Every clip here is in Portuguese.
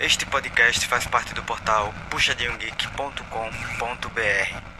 Este podcast faz parte do portal puxadinhogeek.com.br.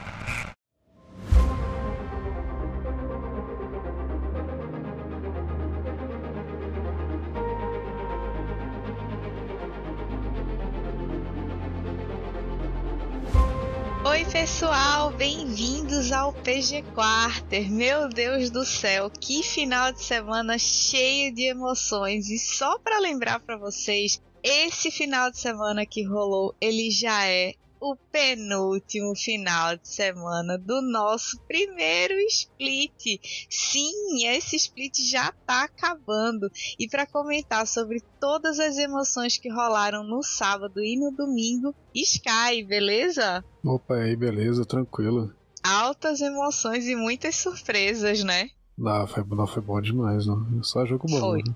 Oi, pessoal, bem-vindos ao PG Quarter. Meu Deus do céu, que final de semana cheio de emoções! E só para lembrar para vocês, esse final de semana que rolou, ele já é o penúltimo final de semana do nosso primeiro split. Sim, esse split já tá acabando. E para comentar sobre todas as emoções que rolaram no sábado e no domingo, Sky, beleza? Opa, aí, beleza, tranquilo. Altas emoções e muitas surpresas, né? Não, foi, não foi bom demais, não. Só jogo bom. Foi. Né?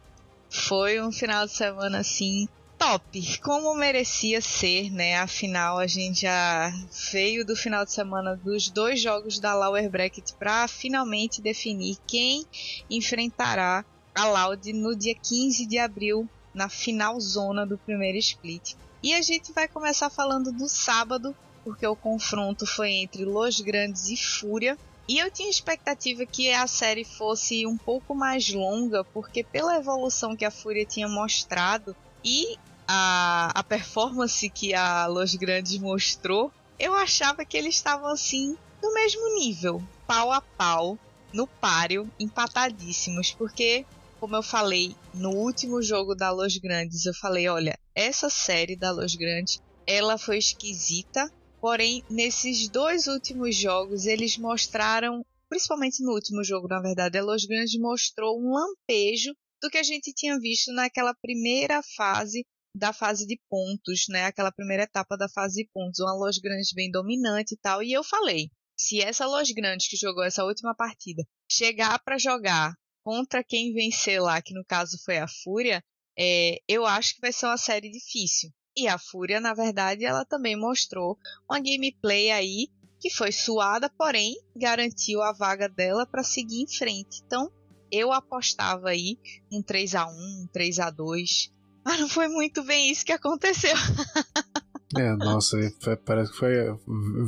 Foi um final de semana assim top, como merecia ser, né? Afinal, a gente já veio do final de semana dos dois jogos da Lower Bracket para finalmente definir quem enfrentará a Loud no dia 15 de abril, na final zona do primeiro split. E a gente vai começar falando do sábado, porque o confronto foi entre Los Grandes e Fúria. E eu tinha expectativa que a série fosse um pouco mais longa, porque pela evolução que a Fúria tinha mostrado, e a, a performance que a Los Grandes mostrou, eu achava que eles estavam assim no mesmo nível, pau a pau, no páreo, empatadíssimos, porque como eu falei no último jogo da Los Grandes, eu falei, olha, essa série da Los Grandes, ela foi esquisita, porém nesses dois últimos jogos eles mostraram, principalmente no último jogo, na verdade, a Los Grandes mostrou um lampejo do que a gente tinha visto naquela primeira fase da fase de pontos, né? Aquela primeira etapa da fase de pontos, uma Los Grandes bem dominante e tal. E eu falei, se essa Los Grandes que jogou essa última partida chegar para jogar contra quem vencer lá, que no caso foi a Fúria, é, eu acho que vai ser uma série difícil. E a Fúria, na verdade, ela também mostrou uma gameplay aí que foi suada, porém garantiu a vaga dela para seguir em frente. Então, eu apostava aí um 3 a 1, um 3 a 2 mas não foi muito bem isso que aconteceu. é, nossa, foi, parece que foi,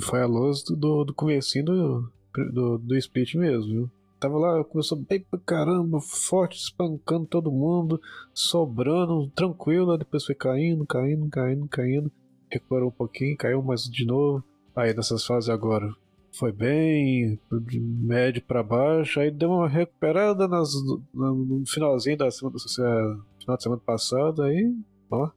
foi a luz do, do comecinho do, do, do split mesmo, viu? Tava lá, começou bem pra caramba, forte, espancando todo mundo, sobrando, tranquilo, depois foi caindo, caindo, caindo, caindo, recuperou um pouquinho, caiu mais de novo. Aí nessas fases agora foi bem, de médio para baixo, aí deu uma recuperada nas, no finalzinho da semana, final de semana passado, aí, ó,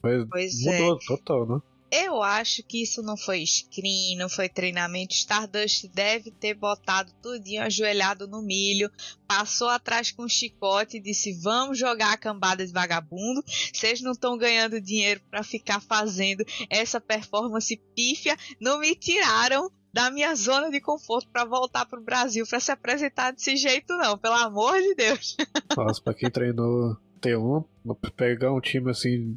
foi, pois mudou é. total, né? Eu acho que isso não foi screen, não foi treinamento. Stardust deve ter botado tudinho ajoelhado no milho, passou atrás com um chicote e disse: Vamos jogar a cambada de vagabundo. Vocês não estão ganhando dinheiro para ficar fazendo essa performance pífia. Não me tiraram da minha zona de conforto para voltar pro Brasil para se apresentar desse jeito, não. Pelo amor de Deus. Nossa, pra quem treinou T1, pegar um time assim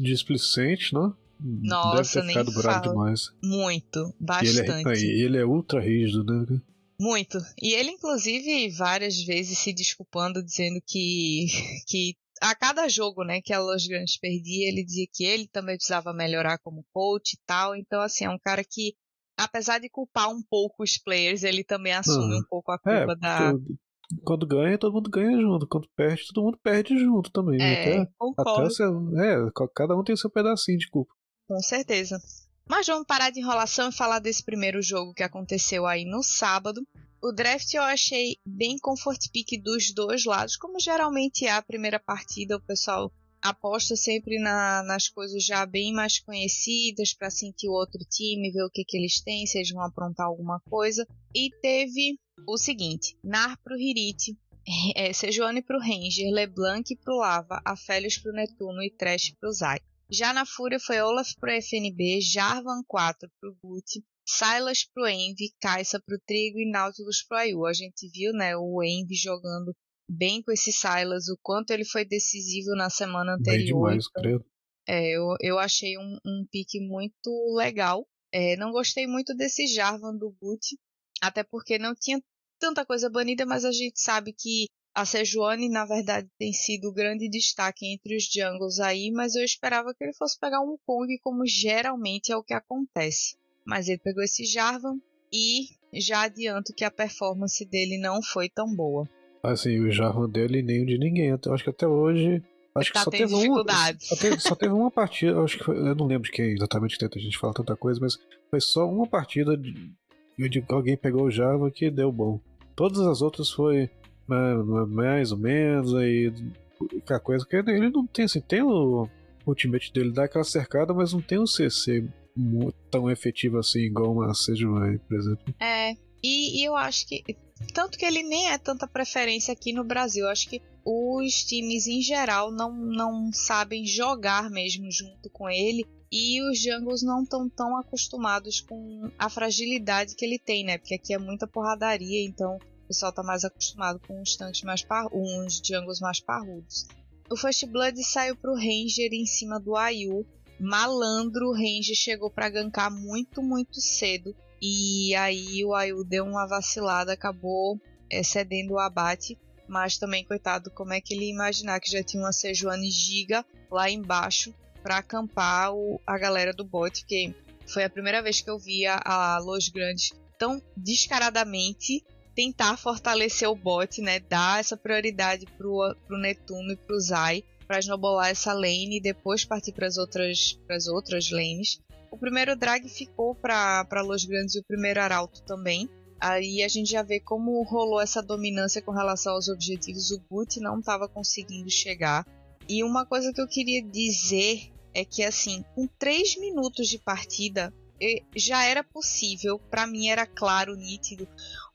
displicente, né? Nossa, Deve ter ficado bravo demais. Muito, bastante. E ele, é, ele é ultra rígido, né? Muito. E ele, inclusive, várias vezes se desculpando, dizendo que, que a cada jogo, né, que a Los Grandes perdia, ele dizia que ele também precisava melhorar como coach e tal. Então, assim, é um cara que, apesar de culpar um pouco os players, ele também assume Uhum. um pouco a culpa É, da. Quando ganha, todo mundo ganha junto. Quando perde, todo mundo perde junto também. É, Até, até concordo. o seu, é, cada um tem o seu pedacinho de culpa. Com certeza. Mas vamos parar de enrolação e falar desse primeiro jogo que aconteceu aí no sábado. O draft eu achei bem comfort pick dos dois lados, como geralmente é a primeira partida, o pessoal aposta sempre na- nas coisas já bem mais conhecidas para sentir o outro time, ver o que, que eles têm, se eles vão aprontar alguma coisa. E teve o seguinte: Nar pro Hirit, é, Sejuani pro Ranger, Leblanc pro Lava, Aphelios pro Netuno e Trash pro Zai. Já na Fúria foi Olaf pro FNB, Jarvan 4 pro Guti, Silas pro Envy, Kaisa pro Trigo e Nautilus pro Ayu. A gente viu, né, o Envy jogando bem com esse Silas, o quanto ele foi decisivo na semana Bem anterior. demais, credo. É, eu, eu achei um, um pique muito legal. É, não gostei muito desse Jarvan do Boot, até porque não tinha tanta coisa banida, mas a gente sabe que A Sejuani, na verdade, tem sido o grande destaque entre os jungles aí, mas eu esperava que ele fosse pegar um Kong, como geralmente é o que acontece. Mas ele pegou esse Jarvan e já adianto que a performance dele não foi tão boa. Assim, o Jarvan dele nem o de ninguém. Eu acho que até hoje. Acho tá que só teve, uma, só teve, só teve uma partida. Acho que foi, eu não lembro de quem exatamente tenta a gente falar tanta coisa, mas foi só uma partida de, de alguém pegou o Java que deu bom. Todas as outras foi mais ou menos, aí aquela coisa que ele não tem assim, tem o ultimate dele dá aquela cercada, mas não tem um CC tão efetivo assim igual uma Sejuani, por exemplo. É, e, e, eu acho que tanto que ele nem é tanta preferência aqui no Brasil, acho que os times em geral não, não sabem jogar mesmo junto com ele e os jungles não estão tão acostumados com a fragilidade que ele tem, né? Porque aqui é muita porradaria, então o pessoal tá mais acostumado com uns tanques mais par... uns jungles mais parrudos. O First Blood saiu pro Ranger em cima do Ayu. Malandro, o Ranger chegou para gankar muito, muito cedo. E aí o Ayu deu uma vacilada, acabou excedendo o abate. Mas também, coitado, como é que ele ia imaginar que já tinha uma Sejuani giga lá embaixo para acampar o, a galera do bot, que foi a primeira vez que eu via a Los Grandes tão descaradamente tentar fortalecer o bot, né? Dar essa prioridade pro, pro Netuno e pro Zai para esnobolar essa lane e depois partir para as outras, pras outras lanes. O primeiro drag ficou para Los Grandes e o primeiro Arauto também. Aí a gente já vê como rolou essa dominância com relação aos objetivos. O Boot não estava conseguindo chegar. E uma coisa que eu queria dizer é que, assim, com 3 minutos de partida, já era possível, para mim era claro, nítido,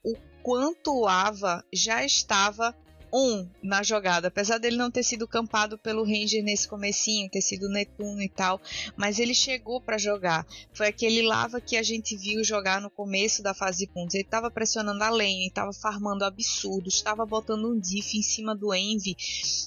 o quanto o Ava já estava um na jogada, apesar dele não ter sido campado pelo Ranger nesse comecinho, ter sido Netuno e tal, mas ele chegou para jogar. Foi aquele lava que a gente viu jogar no começo da fase de pontos. Ele estava pressionando a lane, estava farmando absurdos, estava botando um diff em cima do Envy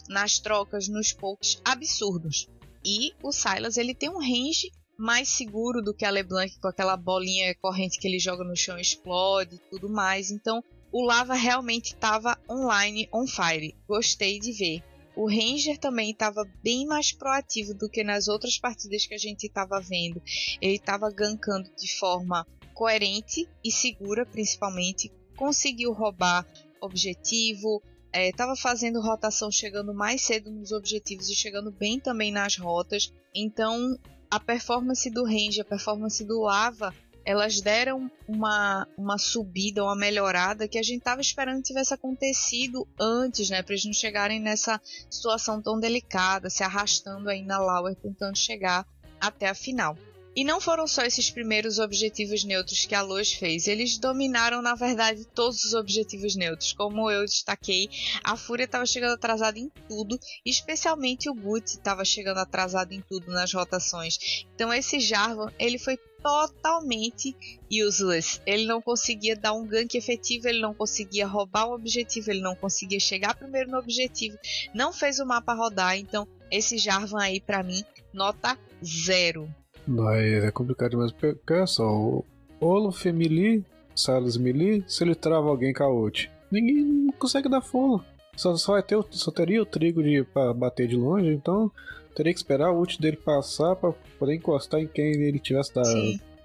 nas trocas, nos pokes absurdos. E o Silas ele tem um range mais seguro do que a LeBlanc com aquela bolinha corrente que ele joga no chão explode e tudo mais. Então o Lava realmente estava online, on fire. Gostei de ver. O Ranger também estava bem mais proativo do que nas outras partidas que a gente estava vendo. Ele estava gankando de forma coerente e segura, principalmente. Conseguiu roubar objetivo, estava é, fazendo rotação, chegando mais cedo nos objetivos e chegando bem também nas rotas. Então, a performance do Ranger, a performance do Lava elas deram uma, uma subida, uma melhorada que a gente estava esperando que tivesse acontecido antes, né? Para eles não chegarem nessa situação tão delicada, se arrastando aí na Lauer, tentando chegar até a final. E não foram só esses primeiros objetivos neutros que a Luz fez, eles dominaram, na verdade, todos os objetivos neutros. Como eu destaquei, a Fúria estava chegando atrasada em tudo, especialmente o Boot estava chegando atrasado em tudo nas rotações. Então esse Jarvan, ele foi totalmente useless. Ele não conseguia dar um gank efetivo, ele não conseguia roubar o objetivo, ele não conseguia chegar primeiro no objetivo, não fez o mapa rodar. Então, esse Jarvan aí, para mim, nota zero. Não, é complicado demais. Porque, olha só, o Olaf Melee, Silas Melee, se ele trava alguém com a ninguém consegue dar follow. Só, só, vai ter, só teria o trigo de, pra bater de longe, então teria que esperar o ult dele passar pra poder encostar em quem ele tivesse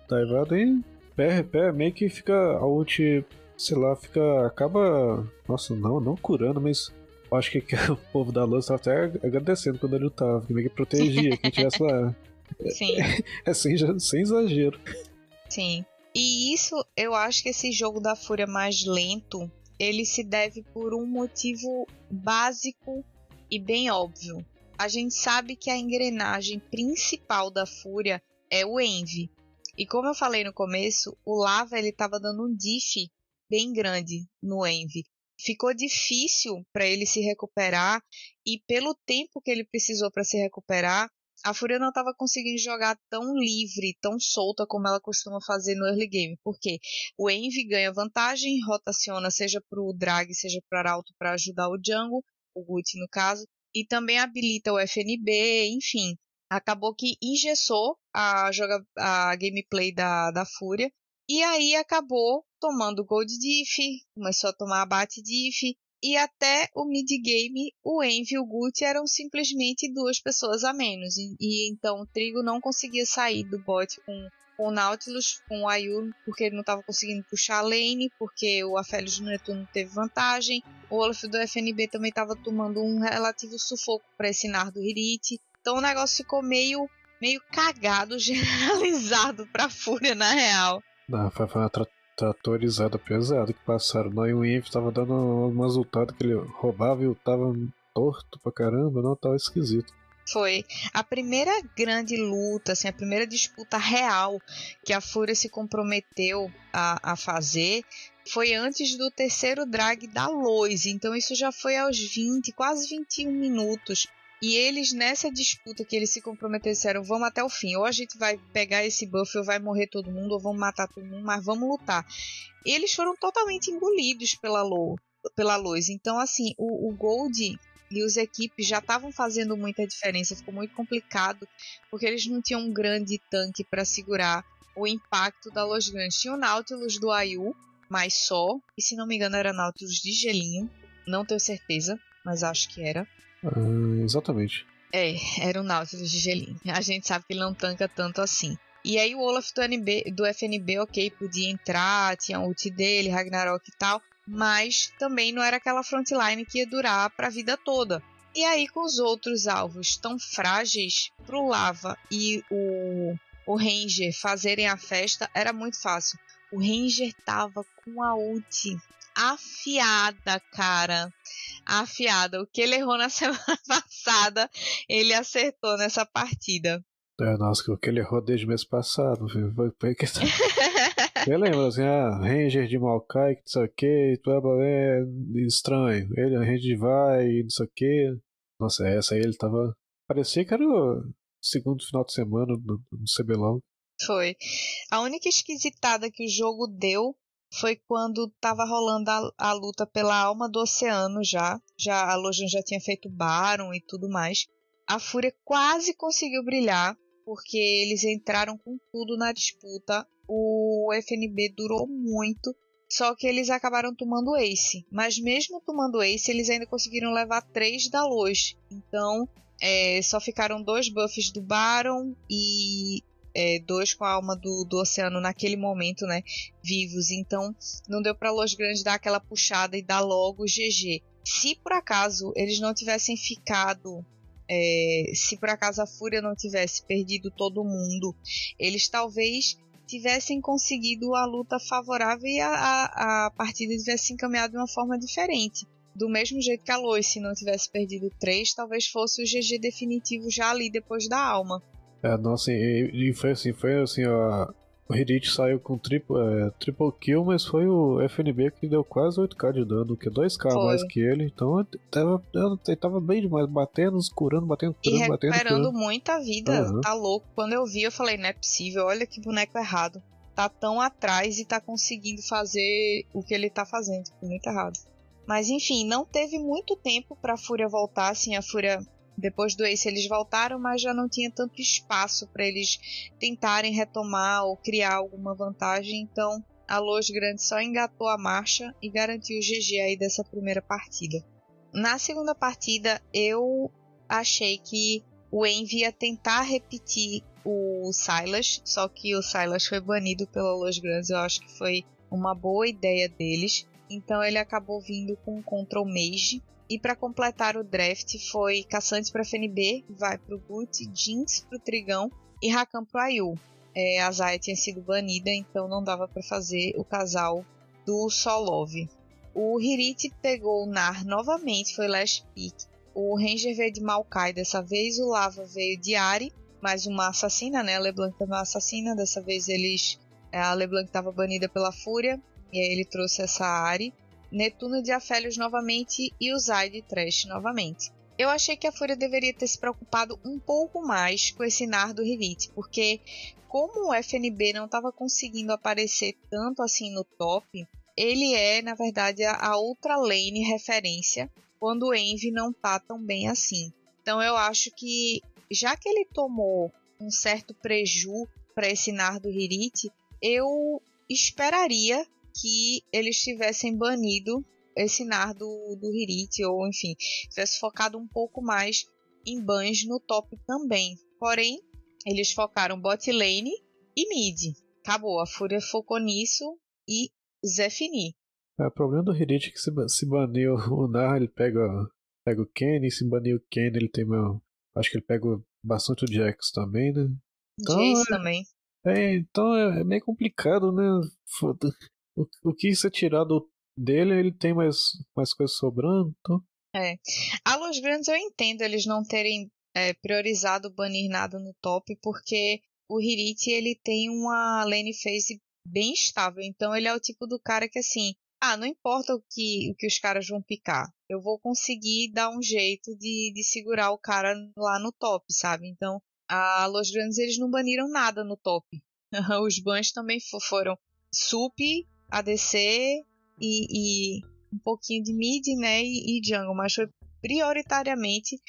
daivado e pé, pé, meio que fica a ult, sei lá, fica. acaba. Nossa, não, não curando, mas acho que, que o povo da luz tava até agradecendo quando ele lutava, que meio que protegia quem tivesse lá. Sim. É, sem, sem exagero. Sim. E isso, eu acho que esse jogo da Fúria mais lento, ele se deve por um motivo básico e bem óbvio. A gente sabe que a engrenagem principal da Fúria é o Envy. E como eu falei no começo, o Lava ele estava dando um diff bem grande no Envy. Ficou difícil para ele se recuperar e pelo tempo que ele precisou para se recuperar, a Fúria não estava conseguindo jogar tão livre, tão solta como ela costuma fazer no early game, porque o Envy ganha vantagem, rotaciona seja para o Drag, seja para o Arauto para ajudar o Jungle, o Gucci no caso, e também habilita o FNB, enfim. Acabou que engessou a, joga, a gameplay da, da Fúria, e aí acabou tomando Gold Diff, começou a tomar abate Diff, e até o mid-game, o Envy e o Gucci eram simplesmente duas pessoas a menos. E, e, então o Trigo não conseguia sair do bot com, com o Nautilus, com o Ayu, porque ele não estava conseguindo puxar a lane, porque o Aphelios do Netuno teve vantagem. O Olaf do FNB também estava tomando um relativo sufoco para esse Nardo Hirit. Então o negócio ficou meio, meio cagado, generalizado para Fúria na real. Não, foi uma tra tratorizada pesada que passaram. Não, e o Inf tava dando um resultado que ele roubava e tava torto pra caramba, não, tava esquisito. Foi a primeira grande luta, assim, a primeira disputa real que a Fúria se comprometeu a, a fazer foi antes do terceiro drag da Lois. Então isso já foi aos 20, quase 21 minutos. E eles, nessa disputa que eles se comprometeram, vamos até o fim. Ou a gente vai pegar esse buff, ou vai morrer todo mundo, ou vamos matar todo mundo, mas vamos lutar. Eles foram totalmente engolidos pela, Lo, pela luz. Então, assim, o, o Gold e os equipes já estavam fazendo muita diferença. Ficou muito complicado, porque eles não tinham um grande tanque para segurar o impacto da luz grande. Tinha o Nautilus do Ayu, mas só. E se não me engano, era Nautilus de gelinho. Não tenho certeza, mas acho que era. Uh, exatamente. É, era o Nautilus de gelinho. A gente sabe que ele não tanca tanto assim. E aí o Olaf do, NB, do FNB, ok, podia entrar, tinha ult dele, Ragnarok e tal, mas também não era aquela frontline que ia durar para a vida toda. E aí com os outros alvos tão frágeis, pro Lava e o, o Ranger fazerem a festa, era muito fácil. O Ranger tava com a ult afiada, cara. Afiada. O que ele errou na semana passada, ele acertou nessa partida. É, nossa, o que ele errou desde o mês passado, viu? Eu lembro, assim, ah, Ranger de Maokai, que não sei o que, é estranho. Ele, Ranger vai, não sei o que. Nossa, essa aí ele tava. Parecia que era o segundo final de semana do, do CBLOL. Foi. A única esquisitada que o jogo deu foi quando estava rolando a, a, luta pela alma do oceano já. já a Lojan já tinha feito Baron e tudo mais. A Fúria quase conseguiu brilhar, porque eles entraram com tudo na disputa. O FNB durou muito, só que eles acabaram tomando Ace. Mas mesmo tomando Ace, eles ainda conseguiram levar três da luz. Então, é, só ficaram dois buffs do Baron e é, dois com a alma do, do oceano naquele momento, né? Vivos. Então não deu para Los Grandes dar aquela puxada e dar logo GG. Se por acaso eles não tivessem ficado. É, se por acaso a Fúria não tivesse perdido todo mundo, eles talvez tivessem conseguido a luta favorável e a, a, a partida tivesse encaminhado de uma forma diferente. Do mesmo jeito que a Lois, se não tivesse perdido 3, talvez fosse o GG definitivo já ali depois da alma. É, nossa, e, e foi assim, foi assim, ó, o Hirit saiu com triple, é, triple kill, mas foi o FNB que deu quase 8k de dano, que é 2k foi. mais que ele, então tava, ele tava bem demais, batendo, curando, batendo, curando, e batendo. recuperando muita vida, uhum. tá louco. Quando eu vi, eu falei, não é possível, olha que boneco errado. Tá tão atrás e tá conseguindo fazer o que ele tá fazendo, muito errado. Mas enfim, não teve muito tempo pra Fúria voltar, assim, a Fúria depois do Ace eles voltaram, mas já não tinha tanto espaço para eles tentarem retomar ou criar alguma vantagem. Então a Los Grande só engatou a marcha e garantiu o GG aí dessa primeira partida. Na segunda partida eu achei que o Envy ia tentar repetir o Silas, só que o Silas foi banido pela Los Grandes. Eu acho que foi uma boa ideia deles. Então ele acabou vindo com o Control Mage e para completar o draft foi Caçantes para FNB, vai para o Gut, Jinx para o Trigão e Rakan para o Ayu. É, a Zaya tinha sido banida, então não dava para fazer o casal do Solov. O Hirit pegou o Nar novamente, foi last pick. O Ranger veio de Maokai dessa vez, o Lava veio de Ari, mais uma assassina, né? A LeBlanc também é uma assassina, dessa vez eles a LeBlanc estava banida pela Fúria, e aí ele trouxe essa Ari. Netuno de Afélios novamente e o Zai de Trash novamente. Eu achei que a Fúria deveria ter se preocupado um pouco mais com esse Nardo Rivite, porque como o FNB não estava conseguindo aparecer tanto assim no top, ele é, na verdade, a outra lane referência quando o Envy não tá tão bem assim. Então eu acho que, já que ele tomou um certo preju para esse Nardo Hirite, eu esperaria que eles tivessem banido esse nar do, do Hirit, ou enfim, tivesse focado um pouco mais em bans no top também. Porém, eles focaram bot lane e mid. Acabou, a Fúria focou nisso e Zefini. É, o problema do Hirit é que se, se banir o Nar, ele pega, pega o Kenny, se banir o Kenny, ele tem meu. Acho que ele pega bastante o Jax também, né? Então, Jace é, também. É, então é, é meio complicado, né? Foda. O, o que você tirar do, dele, ele tem mais, mais coisas sobrando. É. A Los Grandes eu entendo eles não terem é, priorizado banir nada no top, porque o Hirit ele tem uma lane phase bem estável. Então ele é o tipo do cara que assim, ah, não importa o que, o que os caras vão picar, eu vou conseguir dar um jeito de, de segurar o cara lá no top, sabe? Então a Los Grandes eles não baniram nada no top. os bans também foram Sup, ADC e, e, um pouquinho de mid, né, e, e jungle, mas foi prioritariamente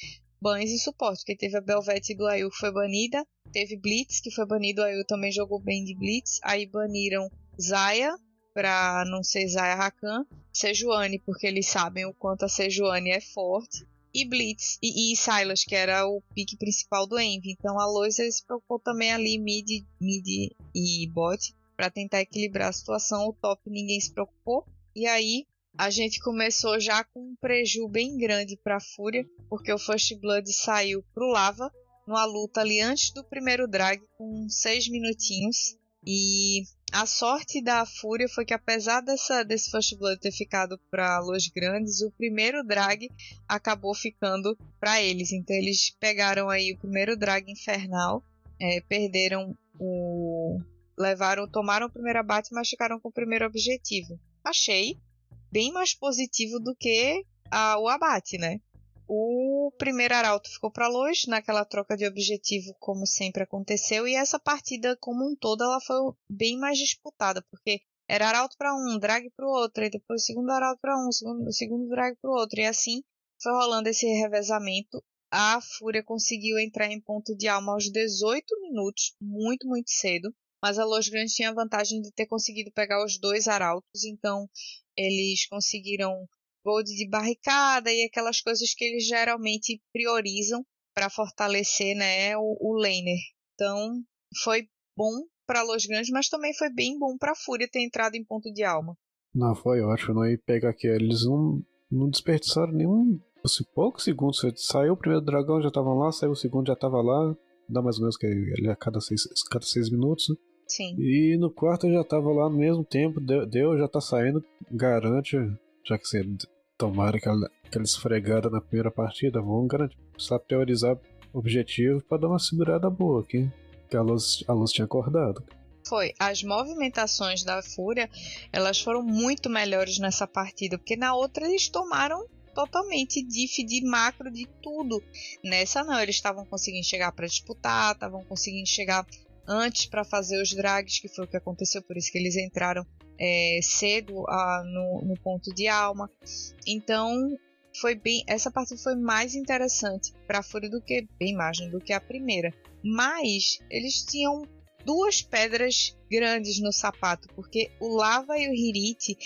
bans e suporte, porque teve a Belvete do Ayu que foi banida, teve Blitz que foi banido, o Ayu também jogou bem de Blitz, aí baniram Zaya pra não ser Zaya Rakan, Sejuani porque eles sabem o quanto a Sejuani é forte, e Blitz e, e Silas, que era o pique principal do Envy. Então a Loisa se preocupou também ali mid, mid e bot para tentar equilibrar a situação. O top ninguém se preocupou. E aí a gente começou já com um preju bem grande para a Fúria, porque o First Blood saiu pro Lava numa luta ali antes do primeiro drag com seis minutinhos. E a sorte da Fúria foi que apesar dessa, desse First Blood ter ficado para Los Grandes, o primeiro drag acabou ficando para eles. Então eles pegaram aí o primeiro drag infernal, é, perderam o levaram, tomaram o primeiro abate, mas ficaram com o primeiro objetivo. Achei bem mais positivo do que a, o abate, né? O primeiro arauto ficou para longe naquela troca de objetivo, como sempre aconteceu, e essa partida como um todo ela foi bem mais disputada, porque era arauto para um, drag para o outro, e depois segundo arauto para um, segundo, segundo drag para o outro, e assim foi rolando esse revezamento. A Fúria conseguiu entrar em ponto de alma aos 18 minutos, muito, muito cedo mas a Los Grandes tinha a vantagem de ter conseguido pegar os dois arautos, então eles conseguiram gold de barricada e aquelas coisas que eles geralmente priorizam para fortalecer né, o, o laner. Então foi bom para Los Grandes, mas também foi bem bom para Fúria ter entrado em ponto de alma. Não, foi ótimo. Não ia pegar aqui. Eles não, não desperdiçaram nenhum. Assim, poucos segundos. Saiu o primeiro dragão, já estavam lá. Saiu o segundo, já estava lá. Dá mais ou menos que a cada seis, cada seis minutos. Sim. E no quarto eu já tava lá no mesmo tempo, deu, deu já tá saindo, garante, já que você tomara aquela, aquela esfregada na primeira partida, vamos garantir, precisar priorizar objetivo para dar uma segurada boa aqui. Que a luz, a luz tinha acordado. Foi. As movimentações da Fúria, elas foram muito melhores nessa partida, porque na outra eles tomaram totalmente diff de macro de tudo. Nessa não, eles estavam conseguindo chegar para disputar, estavam conseguindo chegar antes para fazer os drags, que foi o que aconteceu, por isso que eles entraram é, cedo a, no, no, ponto de alma. Então foi bem, essa partida foi mais interessante para a Fúria do que bem mais do que a primeira. Mas eles tinham duas pedras grandes no sapato, porque o Lava e o Hirit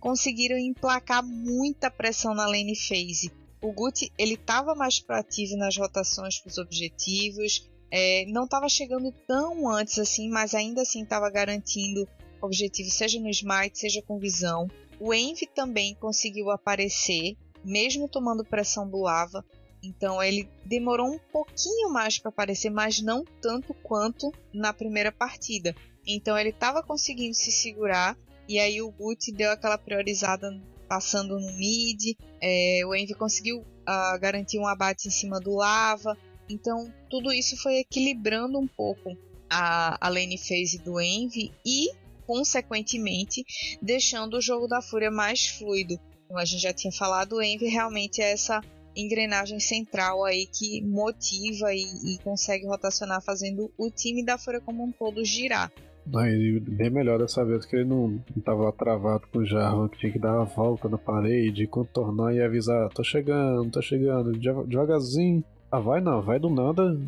conseguiram emplacar muita pressão na lane phase. O Guti ele estava mais proativo nas rotações para os objetivos, é, não estava chegando tão antes assim, mas ainda assim estava garantindo objetivo, seja no Smite, seja com visão. O Envy também conseguiu aparecer, mesmo tomando pressão do Lava. Então ele demorou um pouquinho mais para aparecer, mas não tanto quanto na primeira partida. Então ele estava conseguindo se segurar e aí o Boot deu aquela priorizada passando no mid. É, o Envy conseguiu uh, garantir um abate em cima do Lava. Então, tudo isso foi equilibrando um pouco a, a lane phase do Envy e, consequentemente, deixando o jogo da Fúria mais fluido. Como a gente já tinha falado, o Envy realmente é essa engrenagem central aí que motiva e, e consegue rotacionar, fazendo o time da Fúria como um todo girar. Não, bem melhor dessa vez que ele não estava travado com o Jarvan, que tinha que dar a volta na parede, contornar e avisar: tô chegando, tô chegando, devagarzinho. Ah, vai não, vai do nada,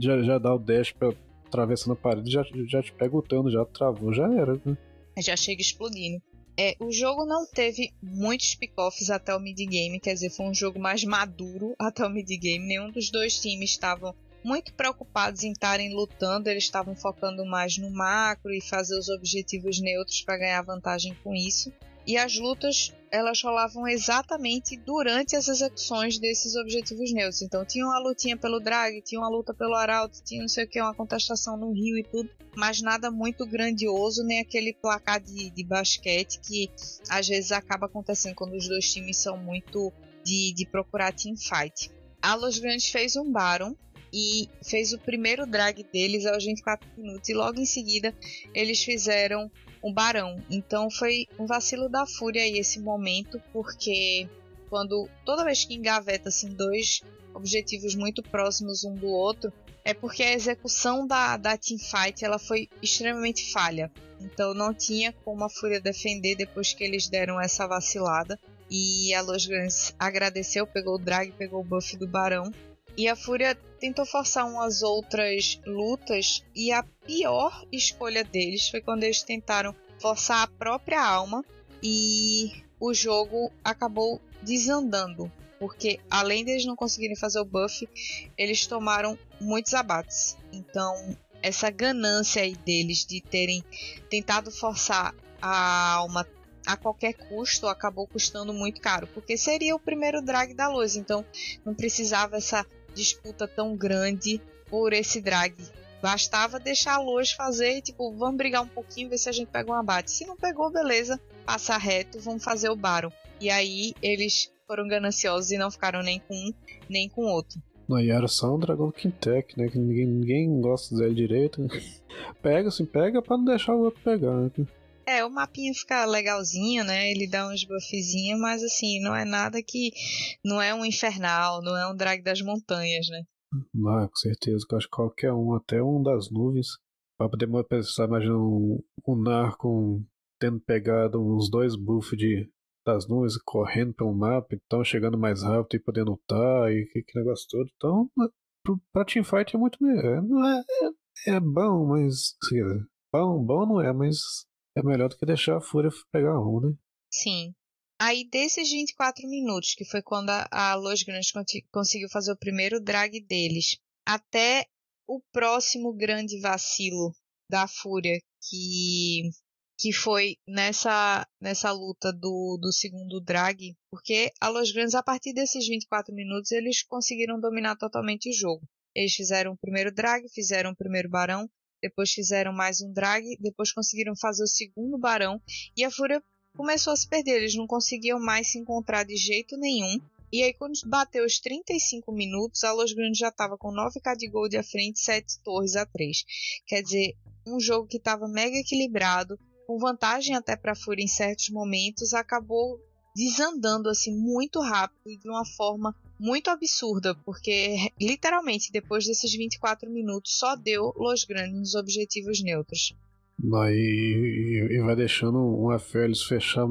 já, já dá o dash pra atravessando a parede, já, já te pega o tano, já travou, já era. Né? Já chega explodindo. É, o jogo não teve muitos pick-offs até o mid-game, quer dizer, foi um jogo mais maduro até o mid-game. Nenhum dos dois times estavam muito preocupados em estarem lutando, eles estavam focando mais no macro e fazer os objetivos neutros para ganhar vantagem com isso. E as lutas elas rolavam exatamente durante as execuções desses objetivos neutros. Então tinha uma lutinha pelo drag, tinha uma luta pelo arauto, tinha não sei o que, uma contestação no rio e tudo, mas nada muito grandioso, nem aquele placar de, de basquete que às vezes acaba acontecendo quando os dois times são muito de, de procurar team fight. A Los Grandes fez um Baron e fez o primeiro drag deles aos 24 minutos e logo em seguida eles fizeram um barão. Então foi um vacilo da fúria aí esse momento, porque quando toda vez que engaveta assim dois objetivos muito próximos um do outro, é porque a execução da, da teamfight ela foi extremamente falha. Então não tinha como a Fúria defender depois que eles deram essa vacilada. E a Los Grandes agradeceu, pegou o drag, pegou o buff do Barão. E a Fúria tentou forçar umas outras lutas e a pior escolha deles foi quando eles tentaram forçar a própria alma e o jogo acabou desandando, porque além deles não conseguirem fazer o buff, eles tomaram muitos abates. Então, essa ganância aí deles de terem tentado forçar a alma a qualquer custo acabou custando muito caro, porque seria o primeiro drag da luz, então não precisava essa disputa tão grande por esse drag. Bastava deixar a luz fazer, tipo, vamos brigar um pouquinho, ver se a gente pega um abate. Se não pegou, beleza, passa reto, vamos fazer o Baron. E aí eles foram gananciosos e não ficaram nem com um, nem com outro. Não, e era só um dragão Quintec, né? Que ninguém, ninguém gosta dele direito. pega, assim, pega pra não deixar o outro pegar, né? É, o mapinha fica legalzinho, né? Ele dá uns buffzinhos, mas assim, não é nada que. Não é um infernal, não é um drag das montanhas, né? Não, com certeza. Eu acho que qualquer um, até um das nuvens, pra poder pensar, imagina um, um narco tendo pegado uns dois buffs de, das nuvens, correndo pelo mapa, então chegando mais rápido e podendo lutar, e que, que negócio todo. Então, né, pra teamfight é muito melhor. Não é, é, é bom, mas. Bom, bom não é, mas é melhor do que deixar a Fúria pegar um, né? Sim. Aí, desses 24 minutos, que foi quando a, a Los Grandes conseguiu fazer o primeiro drag deles, até o próximo grande vacilo da Fúria, que, que foi nessa, nessa luta do, do segundo drag, porque a Los Grandes, a partir desses 24 minutos, eles conseguiram dominar totalmente o jogo. Eles fizeram o primeiro drag, fizeram o primeiro barão, depois fizeram mais um drag, depois conseguiram fazer o segundo barão e a Fúria começou a se perder, eles não conseguiam mais se encontrar de jeito nenhum. E aí, quando bateu os 35 minutos, a Los Grandes já estava com 9k de gold à frente, 7 torres a 3. Quer dizer, um jogo que estava mega equilibrado, com vantagem até para a Fúria em certos momentos, acabou desandando assim muito rápido e de uma forma muito absurda, porque literalmente depois desses 24 minutos só deu Los Grandes nos objetivos neutros. Não, e, e, vai deixando uma Félix fechar.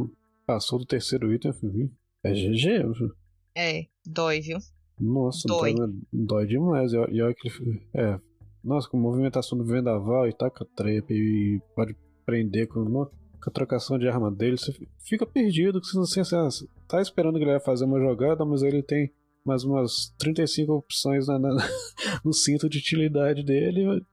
Passou do terceiro item, viu? É GG, viu? É, dói, viu? Nossa, dói, dói demais. E olha que ele. É. Nossa, com movimentação do vendaval e taca trepa e pode prender com, com a trocação de arma dele, você fica perdido. Você, você, você tá esperando que ele vai fazer uma jogada, mas ele tem mais umas 35 opções na, na, no cinto de utilidade dele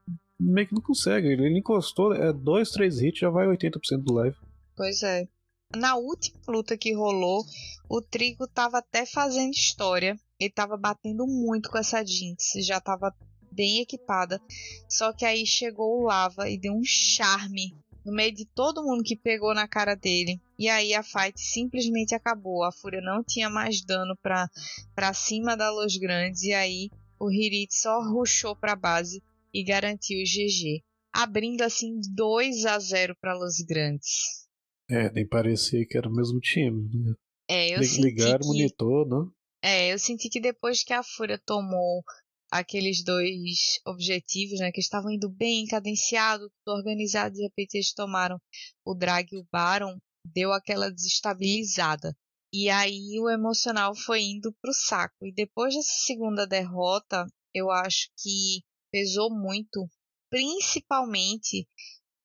meio que não consegue. Ele encostou, é dois, três hits, já vai 80% do live. Pois é. Na última luta que rolou, o Trigo tava até fazendo história. Ele tava batendo muito com essa Jinx, já tava bem equipada. Só que aí chegou o Lava e deu um charme no meio de todo mundo que pegou na cara dele. E aí a fight simplesmente acabou. A Fúria não tinha mais dano pra, pra cima da Los Grandes. E aí o Hirit só rushou pra base e garantiu o GG, abrindo assim 2 a 0 para Los Grandes. É, nem parecia que era o mesmo time. Né? É, eu Ligaram o monitor, não? É, eu senti que depois que a Fúria tomou aqueles dois objetivos, né, que estavam indo bem, cadenciado, tudo organizado, de repente eles tomaram o drag e o Baron, deu aquela desestabilizada. E aí o emocional foi indo pro saco. E depois dessa segunda derrota, eu acho que pesou muito, principalmente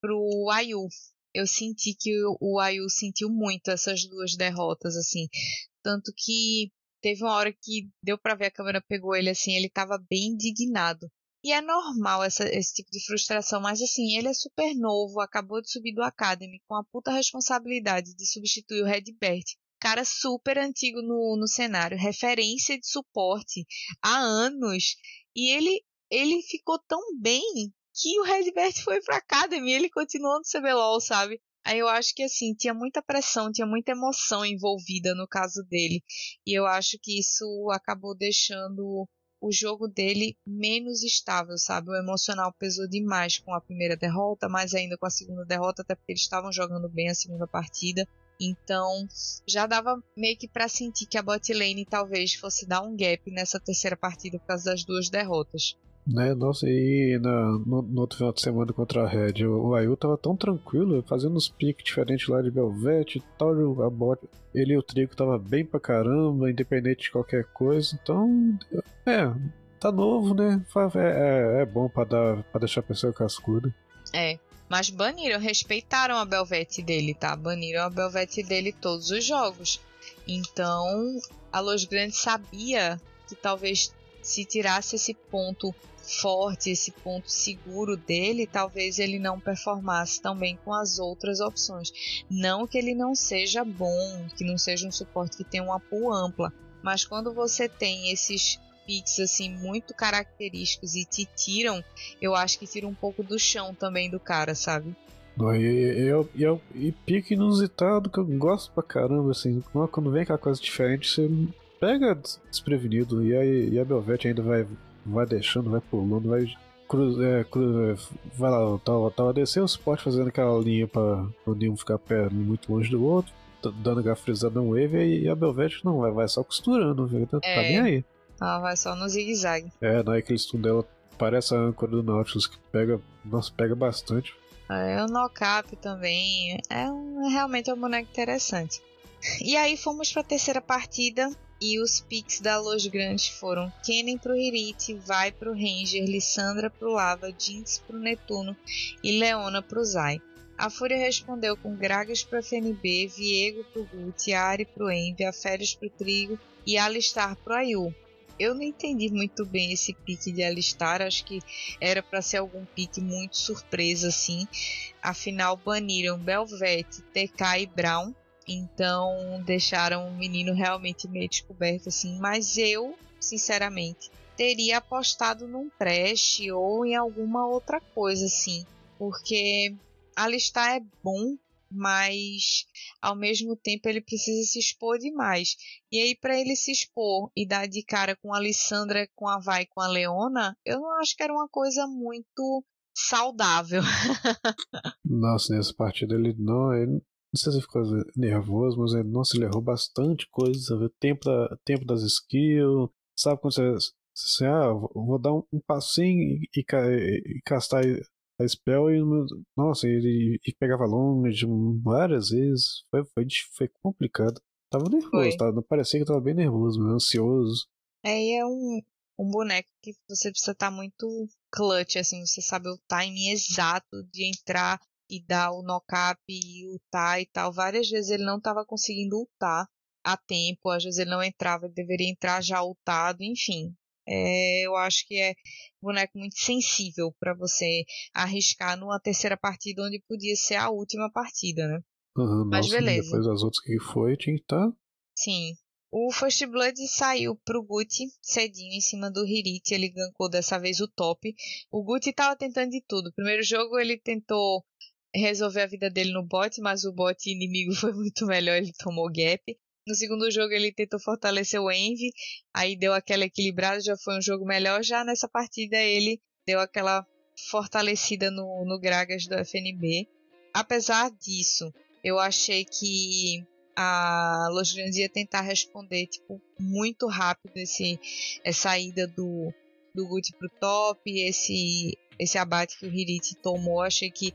pro Ayu, eu senti que o Ayu sentiu muito essas duas derrotas, assim. Tanto que teve uma hora que deu para ver a câmera pegou ele assim, ele tava bem indignado. E é normal essa, esse tipo de frustração, mas assim, ele é super novo, acabou de subir do Academy com a puta responsabilidade de substituir o Redbert. Cara super antigo no, no cenário, referência de suporte há anos. E ele, ele ficou tão bem que o Redbert foi pra Academy, ele continuou no CBLOL, sabe? Aí eu acho que assim, tinha muita pressão, tinha muita emoção envolvida no caso dele. E eu acho que isso acabou deixando o jogo dele menos estável, sabe? O emocional pesou demais com a primeira derrota, mais ainda com a segunda derrota, até porque eles estavam jogando bem a segunda partida. Então, já dava meio que para sentir que a bot lane talvez fosse dar um gap nessa terceira partida por causa das duas derrotas. Né, nossa, e na, no, no, outro final de semana contra a Red, o, o Ayu tava tão tranquilo, fazendo uns piques diferentes lá de Belvete tal, a bot, ele e o Trigo tava bem pra caramba, independente de qualquer coisa, então, é, tá novo, né, é, é, é bom pra, dar, pra deixar a pessoa cascuda. É, mas baniram, respeitaram a Belvete dele, tá? Baniram a Belvete dele todos os jogos. Então, a Los Grandes sabia que talvez se tirasse esse ponto forte, esse ponto seguro dele, talvez ele não performasse tão bem com as outras opções. Não que ele não seja bom, que não seja um suporte que tenha uma pool ampla, mas quando você tem esses picks assim muito característicos e te tiram, eu acho que tira um pouco do chão também do cara, sabe? E, e, e, pique inusitado que eu gosto pra caramba, assim, quando vem aquela coisa diferente, você pega desprevenido e, e a Belvete ainda vai vai deixando, vai pulando, vai cruz, é, cruz, é, vai lá, tava, tava descendo o suporte fazendo aquela linha para nenhum ficar perto, muito longe do outro, dando aquela frisada no wave e a Belvete não, vai, vai só costurando, tá, tá é, tá nem aí. Ela vai só no zigue-zague. É, não é stun dela parece a âncora do Nautilus que pega, nossa, pega bastante. É, o knock-up também é um, realmente é um boneco interessante. E aí fomos para a terceira partida, e os picks da Los Grandes foram Kennen pro Hirit, Vai pro Ranger, Lissandra pro Lava, Jinx pro Netuno e Leona pro Zai. A Fúria respondeu com Gragas pro FNB, Viego pro Guti, Ari pro Envy, Aférios pro Trigo e Alistar pro Ayu. Eu não entendi muito bem esse pique de Alistar, acho que era para ser algum pique muito surpresa assim. Afinal, baniram Belvete, TK e Brown então deixaram o menino realmente meio descoberto assim. Mas eu, sinceramente, teria apostado num trash ou em alguma outra coisa assim. Porque alistar é bom, mas ao mesmo tempo ele precisa se expor demais. E aí, para ele se expor e dar de cara com a Alessandra, com a Vai, com a Leona, eu não acho que era uma coisa muito saudável. Nossa, nessa partida ele não, ele não sei se ficou nervoso, mas ele, nossa, ele errou bastante coisa, sabe? Tempo, da, tempo das skills, sabe quando você, você ah, vou dar um, um passinho e, e, e, castar a spell e, nossa, ele e pegava longe várias vezes, foi, foi, foi complicado. Tava nervoso, tava, parecia que tava bem nervoso, ansioso. É, e é um, um boneco que você precisa estar tá muito clutch, assim, você sabe o timing exato de entrar e dar o knock-up e ultar e tal. Várias vezes ele não estava conseguindo ultar a tempo, às vezes ele não entrava, ele deveria entrar já ultado, enfim. É, eu acho que é um boneco muito sensível para você arriscar numa terceira partida onde podia ser a última partida, né? Uhum, Mas nossa, beleza. Depois das outras que foi, tinha que estar. Tá... Sim. O First Blood saiu pro Guti cedinho em cima do Hirit. Ele gankou dessa vez o top. O Guti tava tentando de tudo. Primeiro jogo ele tentou resolver a vida dele no bot, mas o bot inimigo foi muito melhor, ele tomou gap. No segundo jogo ele tentou fortalecer o Envy, aí deu aquela equilibrada, já foi um jogo melhor. Já nessa partida ele deu aquela fortalecida no, no Gragas do FNB. Apesar disso, eu achei que a Los Grandes ia tentar responder tipo, muito rápido esse, essa ida do, do Guti pro top, esse, esse abate que o Hirit tomou. Achei que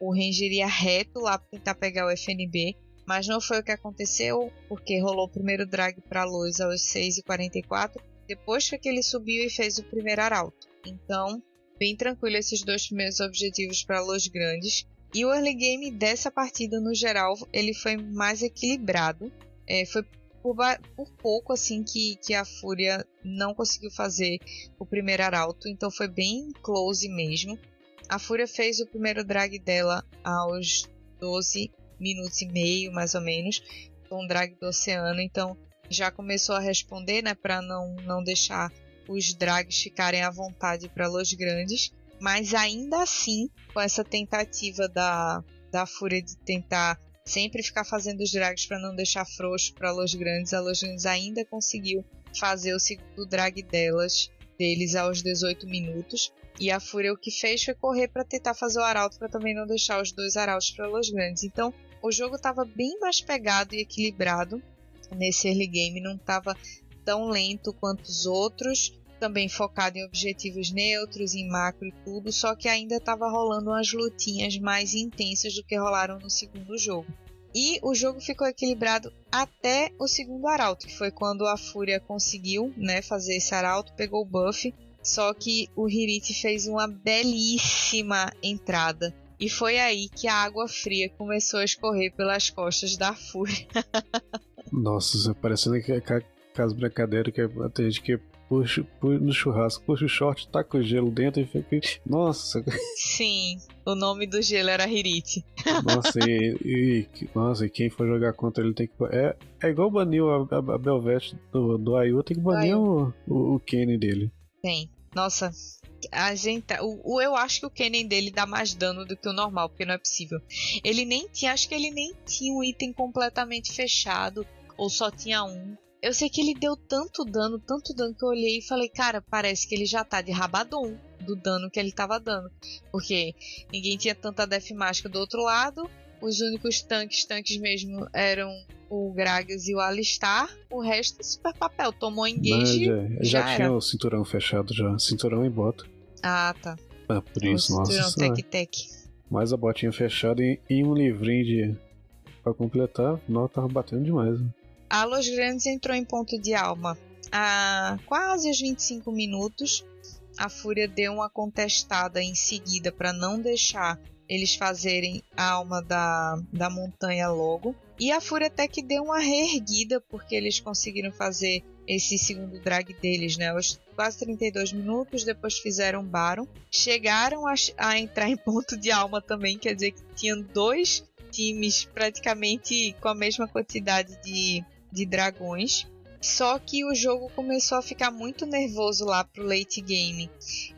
o Ranger ia reto lá para tentar pegar o FNB, mas não foi o que aconteceu, porque rolou o primeiro drag para a luz aos 6h44, depois que ele subiu e fez o primeiro arauto. Então, bem tranquilo esses dois primeiros objetivos para Los Grandes. E o early game dessa partida, no geral, ele foi mais equilibrado. É, foi por, por, pouco assim que, que a Fúria não conseguiu fazer o primeiro arauto, então foi bem close mesmo. A Fúria fez o primeiro drag dela aos 12 minutos e meio, mais ou menos, um drag do oceano, então já começou a responder, né, para não, não deixar os drags ficarem à vontade para Los Grandes, mas ainda assim, com essa tentativa da, da Fúria de tentar sempre ficar fazendo os drags para não deixar frouxo para Los Grandes, a Los Grandes ainda conseguiu fazer o segundo drag delas, deles aos 18 minutos. E a Fúria o que fez foi correr para tentar fazer o arauto para também não deixar os dois arautos para Los Grandes. Então, o jogo estava bem mais pegado e equilibrado nesse early game, não estava tão lento quanto os outros, também focado em objetivos neutros, em macro e tudo, só que ainda estava rolando umas lutinhas mais intensas do que rolaram no segundo jogo. E o jogo ficou equilibrado até o segundo arauto, que foi quando a Fúria conseguiu né, fazer esse arauto, pegou o buff, só que o Hirit fez uma belíssima entrada. E foi aí que a água fria começou a escorrer pelas costas da Fúria. Nossa, parecendo que aquelas brincadeiras que tem gente que puxa, puxa no churrasco, puxa o short, taca o gelo dentro e fica. Nossa! Sim, o nome do gelo era Hirite. Nossa, e, e, nossa, e quem for jogar contra ele tem que. É, é igual banir a, a, a Belvete do, do Ayu, tem que banir o, o, o Kenny dele. Tem. Nossa, a gente, o, o, eu acho que o Kennen dele dá mais dano do que o normal, porque não é possível. Ele nem tinha, acho que ele nem tinha um item completamente fechado, ou só tinha um. Eu sei que ele deu tanto dano, tanto dano que eu olhei e falei, cara, parece que ele já tá de rabadon do dano que ele tava dando. Porque ninguém tinha tanta def mágica do outro lado. Os únicos tanques, tanques mesmo, eram o Gragas e o Alistar. O resto é super papel. Tomou engage. já, já, já tinha era. o cinturão fechado já. Cinturão e bota. Ah, tá. Ah, por isso, o nossa. Cinturão tec-tec. Mais a botinha fechada e, e um livrinho de. Pra completar, não tava batendo demais. Né? A Los Grandes entrou em ponto de alma há quase os 25 minutos. A Fúria deu uma contestada em seguida para não deixar eles fazerem a alma da, da montanha logo. E a Fúria até que deu uma reerguida, porque eles conseguiram fazer esse segundo drag deles, né? Aos quase 32 minutos, depois fizeram Baron. Chegaram a, a entrar em ponto de alma também, quer dizer que tinham dois times praticamente com a mesma quantidade de de dragões. Só que o jogo começou a ficar muito nervoso lá pro late game.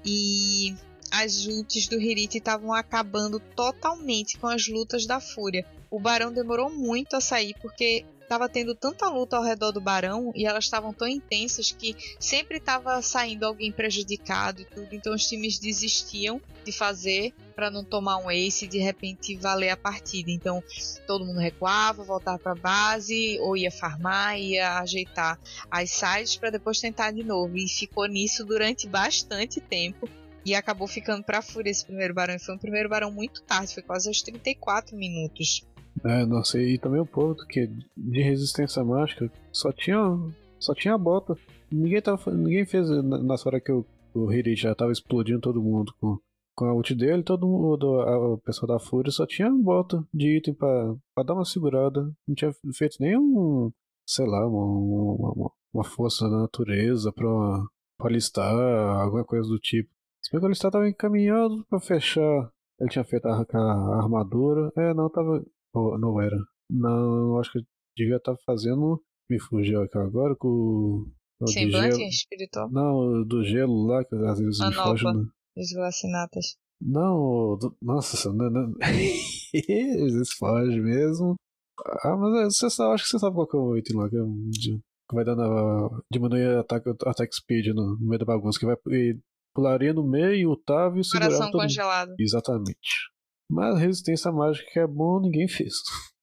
E as ults do Hirit estavam acabando totalmente com as lutas da Fúria. O Barão demorou muito a sair porque estava tendo tanta luta ao redor do Barão e elas estavam tão intensas que sempre estava saindo alguém prejudicado e tudo. Então os times desistiam de fazer para não tomar um ace e de repente valer a partida. Então todo mundo recuava, voltava para base ou ia farmar, ia ajeitar as sides para depois tentar de novo. E ficou nisso durante bastante tempo. E acabou ficando pra fúria esse primeiro barão. E foi um primeiro barão muito tarde, foi quase aos 34 minutos. É, nossa, e também o ponto que de resistência mágica só tinha só tinha a bota. Ninguém tava ninguém fez nessa hora que o, o Hiri já tava explodindo todo mundo com, com a ult dele, todo mundo, a, o pessoal da Fúria só tinha bota de item pra, pra dar uma segurada. Não tinha feito nenhum, sei lá, uma, uma, uma força da natureza pra, pra listar, alguma coisa do tipo. Se bem que o listar tava encaminhado pra fechar. Ele tinha feito a, a armadura. É, não, tava. Ou não era? Não, acho que devia estar tá fazendo. Me fugiu aqui agora com o. Semblante espiritual? Não, do gelo lá, que às vezes a me foge. No... Os glacinatas. Não, do... nossa, não, não... às vezes foge mesmo. Ah, mas é, você sabe, acho que você sabe qual que é o item lá, que, é que vai dando a, diminuir ataque, attack speed no, no meio da bagunça, que vai pularia no meio, o Otávio e Coração congelado. Exatamente. Mas resistência mágica que é bom, ninguém fez.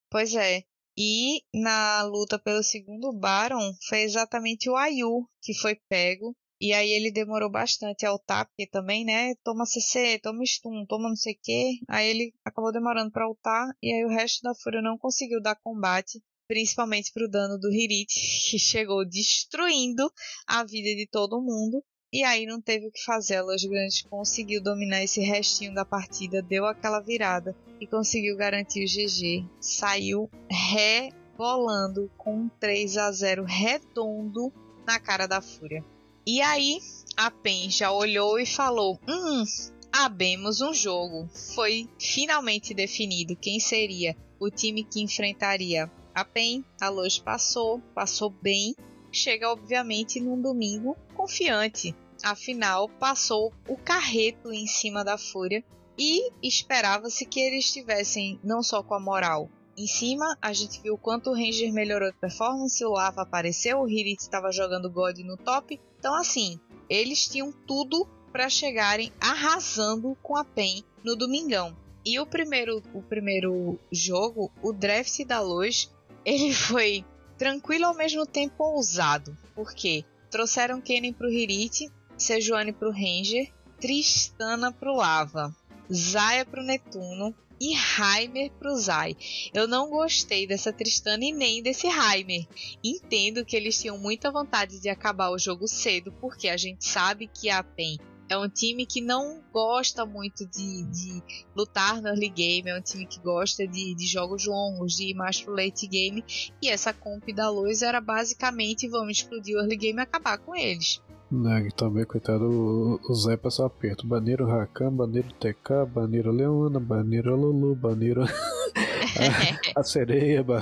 Pois é. E na luta pelo segundo Baron, foi exatamente o Ayu que foi pego. E aí ele demorou bastante a ultar, porque também, né, toma CC, toma stun, toma não sei o que. Aí ele acabou demorando para ultar, e aí o resto da Fúria não conseguiu dar combate, principalmente pro dano do Hirit, que chegou destruindo a vida de todo mundo. E aí não teve o que fazer. A Los Grandes conseguiu dominar esse restinho da partida, deu aquela virada e conseguiu garantir o GG. Saiu rebolando com um 3 a 0 redondo na cara da Fúria. E aí a PEN já olhou e falou: Hum, abemos um jogo. Foi finalmente definido quem seria o time que enfrentaria a PEN. A Luz passou, passou bem. Chega, obviamente, num domingo confiante. Afinal, passou o carreto em cima da Fúria e esperava-se que eles estivessem não só com a moral em cima, a gente viu quanto o Ranger melhorou de performance, o Lava apareceu, o Hirit estava jogando God no top. Então, assim, eles tinham tudo para chegarem arrasando com a PEN no domingão. E o primeiro, o primeiro jogo, o draft da Luz, ele foi tranquilo ao mesmo tempo ousado. Porque trouxeram Kennen pro Hirit, Sejuani pro Ranger, Tristana pro Lava, Zaya pro Netuno, e Heimer pro Zai. Eu não gostei dessa Tristana e nem desse Heimer. Entendo que eles tinham muita vontade de acabar o jogo cedo, porque a gente sabe que a PEN é um time que não gosta muito de, de, lutar no early game, é um time que gosta de, de, jogos longos, de ir mais pro late game. E essa comp da luz era basicamente vamos explodir o early game e acabar com eles. Nag também, coitado, o, o Zé passou aperto. Baneiro Rakan, baneiro TK, baneiro Leona, baneiro Lulu, baneiro a, a, sereia. Ba...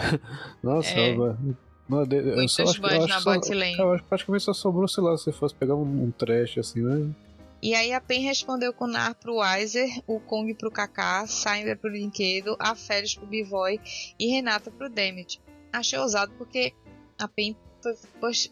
Nossa, é. ba... Não, eu só acho, eu acho, só, eu acho praticamente só sobrou, sei lá, se fosse pegar um, um trash assim, né? E aí a PEN respondeu com Nar pro Weiser, o Kong pro Kaká, Sainder pro Brinquedo, a Férias pro Bivoy e Renata pro Damage. Achei ousado porque a PEN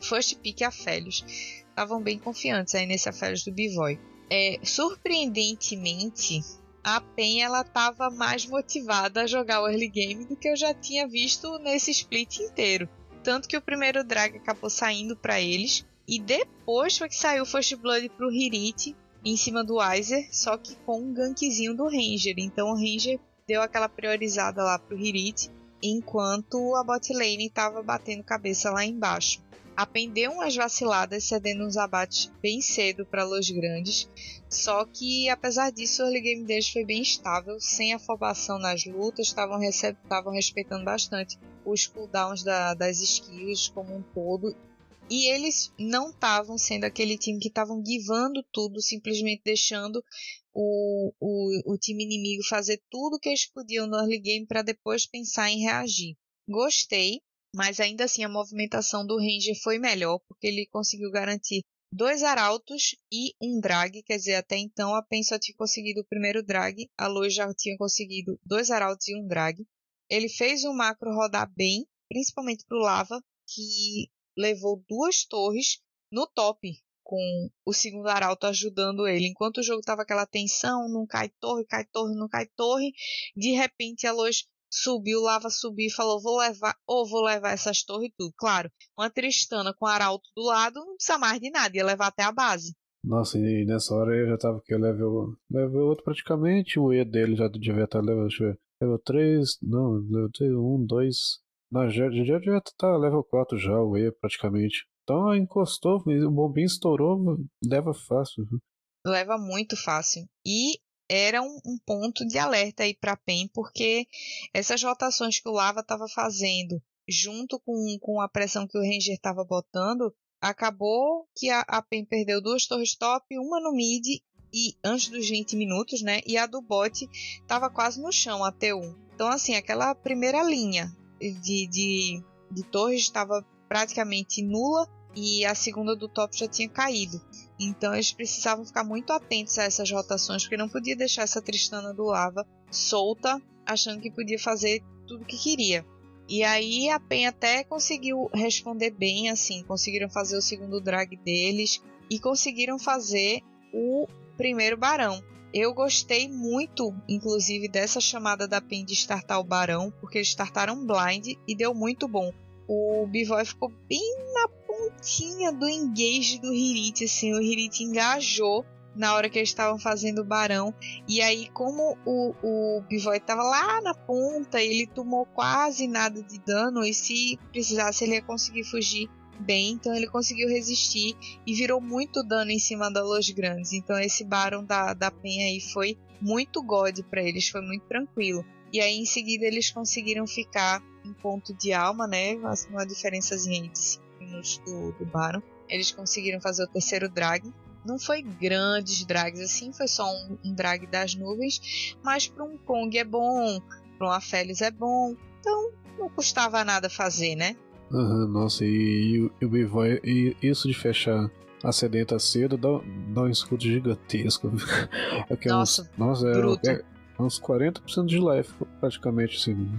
first pick a Félios estavam bem confiantes aí nesse affair do Bivoy. É, surpreendentemente, a PEN ela estava mais motivada a jogar o early game do que eu já tinha visto nesse split inteiro. Tanto que o primeiro drag acabou saindo para eles e depois foi que saiu o First Blood pro Hirit em cima do Weiser, só que com um gankzinho do Ranger. Então o Ranger deu aquela priorizada lá pro Hirit, enquanto a bot lane estava batendo cabeça lá embaixo. Apendeu umas vaciladas, cedendo uns abates bem cedo para Los Grandes. Só que, apesar disso, o early game deles foi bem estável, sem afobação nas lutas, estavam respeitando bastante os cooldowns da, das skills como um todo. E eles não estavam sendo aquele time que estavam givando tudo, simplesmente deixando o, o, o time inimigo fazer tudo que eles podiam no early game para depois pensar em reagir. Gostei, mas ainda assim a movimentação do Ranger foi melhor, porque ele conseguiu garantir dois arautos e um drag, quer dizer, até então a Pen só tinha conseguido o primeiro drag, a Luz já tinha conseguido dois arautos e um drag. Ele fez o macro rodar bem, principalmente para o Lava, que levou duas torres no top, com o segundo arauto ajudando ele. Enquanto o jogo tava aquela tensão, não cai torre, cai torre, não cai torre, de repente a Luz subiu, Lava subiu e falou: vou levar, ou vou levar essas torres e tudo. Claro, uma Tristana com Arauto do lado não precisa mais de nada, ia levar até a base. Nossa, e nessa hora eu já tava aqui, level, level outro praticamente, o E dele já devia estar level, deixa eu ver, level 3, não, level 3, 1, 2, não, já, já tá level 4 já, o E praticamente. Então encostou, o bombinho estourou, leva fácil. Leva muito fácil. E era um, um ponto de alerta aí para PEN, porque essas rotações que o Lava estava fazendo, junto com, com a pressão que o Ranger estava botando, acabou que a, a PEN perdeu duas torres top, uma no mid e antes dos 20 minutos, né? E a do bot estava quase no chão, a T1. Então, assim, aquela primeira linha de, de, de torres estava praticamente nula e a segunda do top já tinha caído. Então eles precisavam ficar muito atentos a essas rotações, porque não podia deixar essa Tristana do Lava solta, achando que podia fazer tudo o que queria. E aí a PEN até conseguiu responder bem, assim, conseguiram fazer o segundo drag deles e conseguiram fazer o primeiro barão. Eu gostei muito, inclusive, dessa chamada da PEN de startar o barão, porque eles startaram blind e deu muito bom. O Bivoy ficou bem na pontinha do engage do Hirit, assim, o Hirit engajou na hora que eles estavam fazendo o barão. E aí, como o, o Bivoy estava lá na ponta, ele tomou quase nada de dano. E se precisasse, ele ia conseguir fugir bem, então ele conseguiu resistir e virou muito dano em cima da Los Grandes. Então esse Baron da, da Penha aí foi muito God para eles, foi muito tranquilo. E aí em seguida eles conseguiram ficar em ponto de alma, né? Uma diferençazinha de 5 minutos do, do Baron. Eles conseguiram fazer o terceiro drag. Não foi grandes drags assim, foi só um, um drag das nuvens, mas para um Kong é bom, para um Aphelios é bom, então não custava nada fazer, né? Uhum, nossa, e, e o Bivoy, e isso de fechar a sedenta cedo dá, dá um escudo gigantesco. é nossa, uns, nossa, é, é, uns 40% de life, praticamente, assim,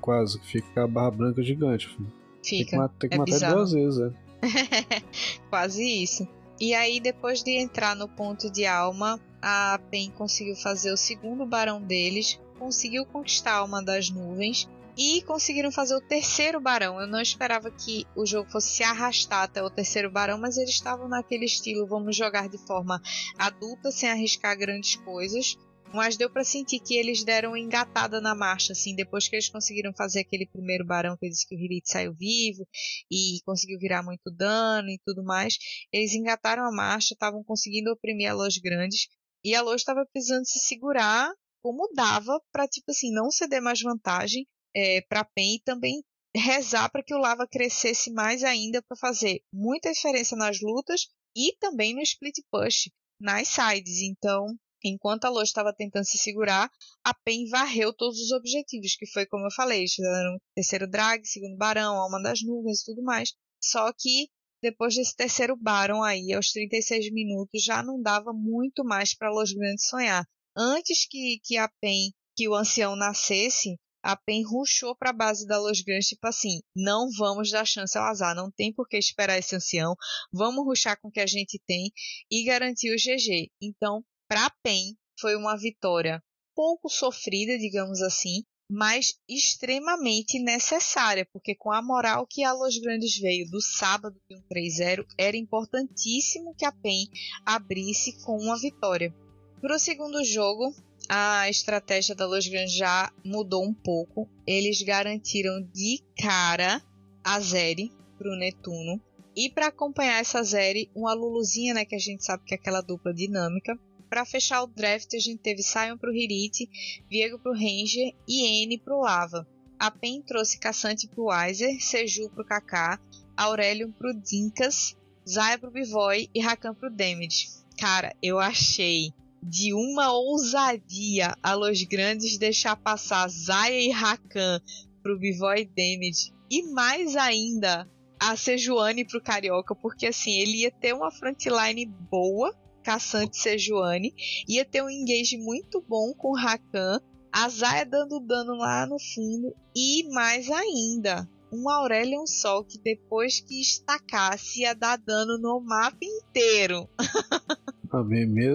quase, que fica a barra branca gigante. Filho. Fica. Tem que, é matar duas vezes, é. quase isso. E aí, depois de entrar no ponto de alma, a Pen conseguiu fazer o segundo barão deles, conseguiu conquistar a alma das nuvens e conseguiram fazer o terceiro barão. Eu não esperava que o jogo fosse se arrastar até o terceiro barão, mas eles estavam naquele estilo, vamos jogar de forma adulta, sem arriscar grandes coisas. Mas deu para sentir que eles deram engatada na marcha, assim, depois que eles conseguiram fazer aquele primeiro barão que disse que o Hirit saiu vivo e conseguiu virar muito dano e tudo mais. Eles engataram a marcha, estavam conseguindo oprimir a Los Grandes e a Los estava precisando se segurar como dava para tipo assim não ceder mais vantagem é, para PEN e também rezar para que o Lava crescesse mais ainda para fazer muita diferença nas lutas e também no split push nas sides. Então, enquanto a Loja estava tentando se segurar, a PEN varreu todos os objetivos, que foi como eu falei, fizeram terceiro drag, segundo barão, alma das nuvens e tudo mais. Só que depois desse terceiro barão aí, aos 36 minutos, já não dava muito mais para Los Grandes sonhar. Antes que, que a PEN, que o ancião nascesse, a PEN ruxou para a base da Los Grandes, tipo assim, não vamos dar chance ao azar, não tem por que esperar esse ancião, vamos ruxar com o que a gente tem e garantir o GG. Então, para a PEN, foi uma vitória pouco sofrida, digamos assim, mas extremamente necessária, porque com a moral que a Los Grandes veio do sábado de um 3-0, era importantíssimo que a PEN abrisse com uma vitória. Para o segundo jogo, a estratégia da Los Grandes já mudou um pouco. Eles garantiram de cara a Zeri para o Netuno. E para acompanhar essa Zeri, uma Luluzinha, né, que a gente sabe que é aquela dupla dinâmica. Para fechar o draft, a gente teve Sion para o Hirit, Viego para o Ranger e N para o Lava. A PEN trouxe Caçante para o Weiser, Seju para o Kaká, Aurelion para o Dinkas, Zaya para o Bivoy e Rakan para o Damage. Cara, eu achei de uma ousadia a Los Grandes deixar passar Zaya e Rakan pro Bivoy Damage e mais ainda a Sejuani pro Carioca, porque assim, ele ia ter uma frontline boa, caçante Sejuani, ia ter um engage muito bom com Rakan, a Zaya dando dano lá no fundo e mais ainda, um Aurelion Sol que depois que estacasse ia dar dano no mapa inteiro. Ah,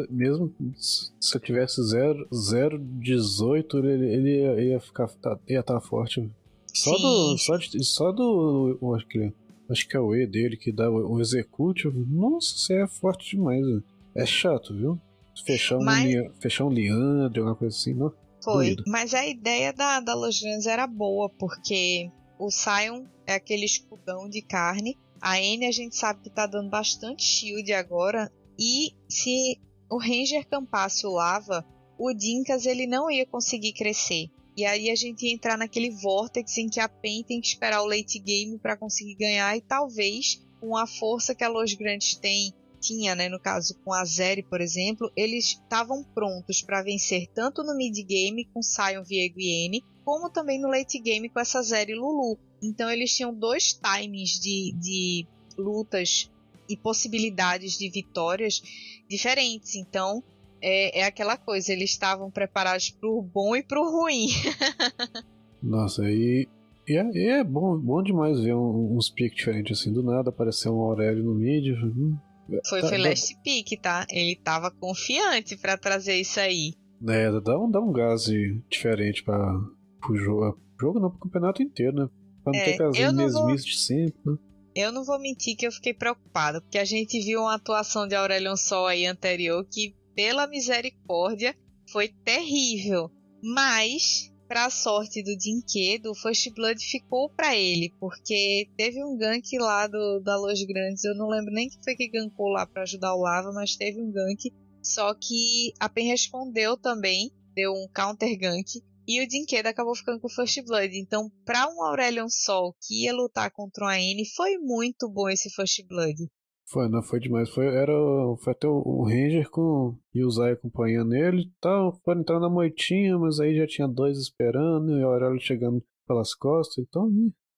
mesmo se eu tivesse 0,18, ele, ele ia, ficar tá, ia estar tá forte. Só Sim. do. Só, de, só do. Acho que, acho que é o E dele que dá o, o Execute. Nossa, você é forte demais. É chato, viu? Fechar um, Mas... fechar um Leandro, alguma coisa assim, não? Foi. Doido. Mas a ideia da, da Lojans era boa, porque o Sion é aquele escudão de carne. A N a gente sabe que tá dando bastante shield agora. E se o Ranger campasse o Lava, o Dinkas ele não ia conseguir crescer. E aí a gente ia entrar naquele vortex em que a PEN tem que esperar o late game para conseguir ganhar e talvez com a força que a Los Grandes tem tinha, né, no caso com a Zeri, por exemplo, eles estavam prontos para vencer tanto no mid game com Sion, Viego e N, como também no late game com essa Zeri e Lulu. Então eles tinham dois timings de, de lutas e possibilidades de vitórias diferentes. Então, é, é aquela coisa, eles estavam preparados para o bom e para o ruim. Nossa, e, e, é, é, bom, bom demais ver um, uns piques diferentes assim. Do nada apareceu um Aurélio no mid. Hum, foi, tá, last dá... pick, tá? Ele tava confiante para trazer isso aí. É, dá um, dá um gás diferente para o jogo. Jogo não, pro campeonato inteiro, né? Pra não é, ter aquelas mesmices vou... de sempre, né? Eu não vou mentir que eu fiquei preocupada, porque a gente viu uma atuação de Aurelion Sol aí anterior que, pela misericórdia, foi terrível. Mas, pra sorte do Dinquedo, o First Blood ficou para ele, porque teve um gank lá do, da Los Grandes, eu não lembro nem que foi que gankou lá para ajudar o Lava, mas teve um gank, só que a Pen respondeu também, deu um counter gank, e o Dinquedo acabou ficando com o First Blood. Então, para um Aurelion Sol que ia lutar contra uma N, foi muito bom esse First Blood. Foi, não foi demais. Foi, era, foi até o, o Ranger com e o Zay acompanhando ele e tal. Foram entrar na moitinha, mas aí já tinha dois esperando e o Aurélio chegando pelas costas. Então.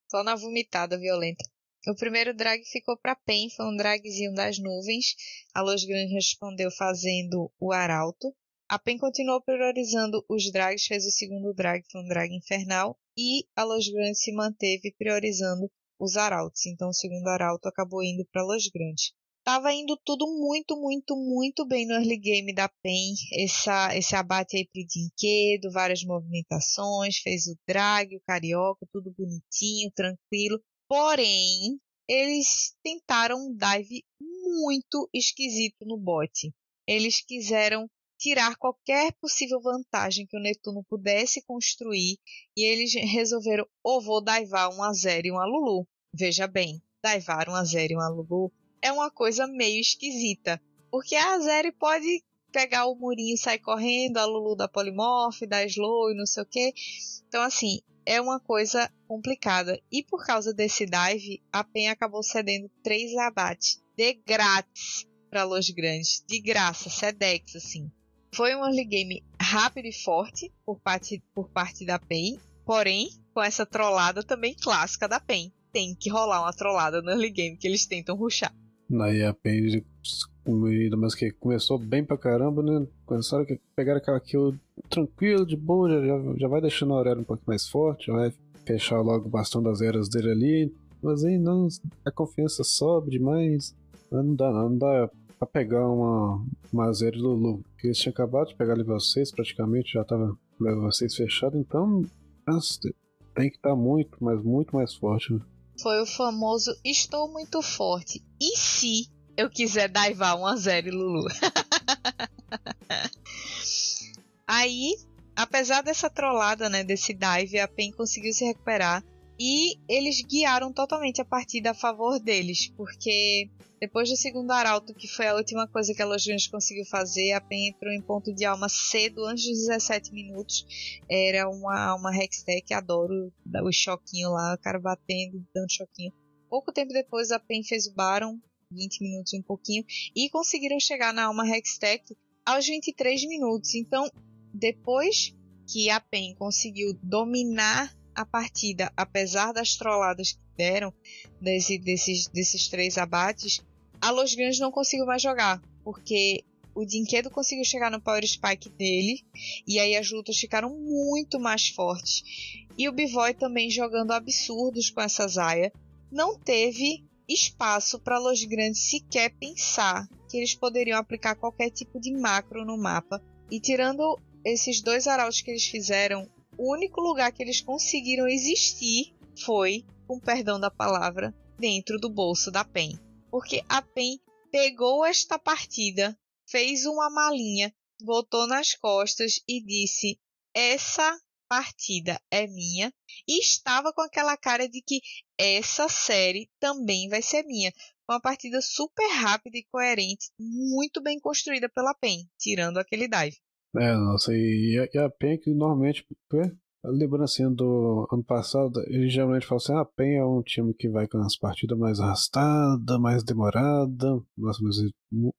Só na vomitada violenta. O primeiro drag ficou para Pen, foi um dragzinho das nuvens. A Los Grandes respondeu fazendo o Arauto. A PEN continuou priorizando os drags, fez o segundo drag, que foi um drag infernal, e a Los Grandes se manteve priorizando os arautos. Então o segundo arauto acabou indo para Los Grandes. Tava indo tudo muito, muito, muito bem no early game da PEN. Essa, esse abate aí pro Dinquedo, várias movimentações, fez o drag, o carioca, tudo bonitinho, tranquilo. Porém, eles tentaram um dive muito esquisito no bot. Eles quiseram tirar qualquer possível vantagem que o Netuno pudesse construir e eles resolveram ou vou daivar um a zero e um a Lulu. Veja bem, daivar um a zero e um a Lulu é uma coisa meio esquisita, porque a Azeri pode pegar o murinho e sair correndo, a Lulu da Polymorph, da Slow e não sei o que. Então, assim, é uma coisa complicada. E por causa desse dive, a PEN acabou cedendo três abates de grátis para Los Grandes. De graça, Sedex, assim. Foi um early game rápido e forte por parte, por parte da PEN, porém, com essa trollada também clássica da PEN. Tem que rolar uma trollada no early game que eles tentam ruxar. Aí a PEN, mas que começou bem pra caramba, né? Começaram a pegar aquela kill tranquilo, de boa, já, já vai deixando a Aurélio um pouco mais forte, vai fechar logo o bastão das eras dele ali. Mas aí não, a confiança sobe demais. Não dá, não dá pra pegar uma, uma Azeri Lulu. Porque eles tinham acabado de pegar level 6, praticamente já tava level 6 fechado, então tem que estar tá muito, mas muito mais forte. Né? Foi o famoso estou muito forte. E se eu quiser daivar uma Azeri Lulu? Aí, apesar dessa trollada, né, desse dive, a PEN conseguiu se recuperar e eles guiaram totalmente a partida a favor deles, porque depois do segundo arauto, que foi a última coisa que a Los conseguiu fazer, a PEN entrou em ponto de alma cedo, antes dos 17 minutos. Era uma, uma Hextech, adoro o choquinho lá, o cara batendo, dando choquinho. Pouco tempo depois, a PEN fez o Baron, 20 minutos e um pouquinho, e conseguiram chegar na alma Hextech aos 23 minutos. Então, depois que a PEN conseguiu dominar a partida, apesar das trolladas que deram desse, desses, desses três abates, a Los Grandes não conseguiu mais jogar, porque o Dinquedo conseguiu chegar no Power Spike dele, e aí as lutas ficaram muito mais fortes. E o Bivoy também jogando absurdos com essa Zaya, não teve espaço para Los Grandes sequer pensar que eles poderiam aplicar qualquer tipo de macro no mapa. E tirando esses dois arautos que eles fizeram, o único lugar que eles conseguiram existir foi, com perdão da palavra, dentro do bolso da PEN. Porque a PEN pegou esta partida, fez uma malinha, botou nas costas e disse: Essa partida é minha. E estava com aquela cara de que essa série também vai ser minha. Uma partida super rápida e coerente, muito bem construída pela PEN, tirando aquele dive. É, nossa, e, e a PEN que normalmente, lembrando assim do ano passado, ele geralmente fala assim, ah, a PEN é um time que vai com as partidas mais arrastadas, mais demorada, nossa, mas eles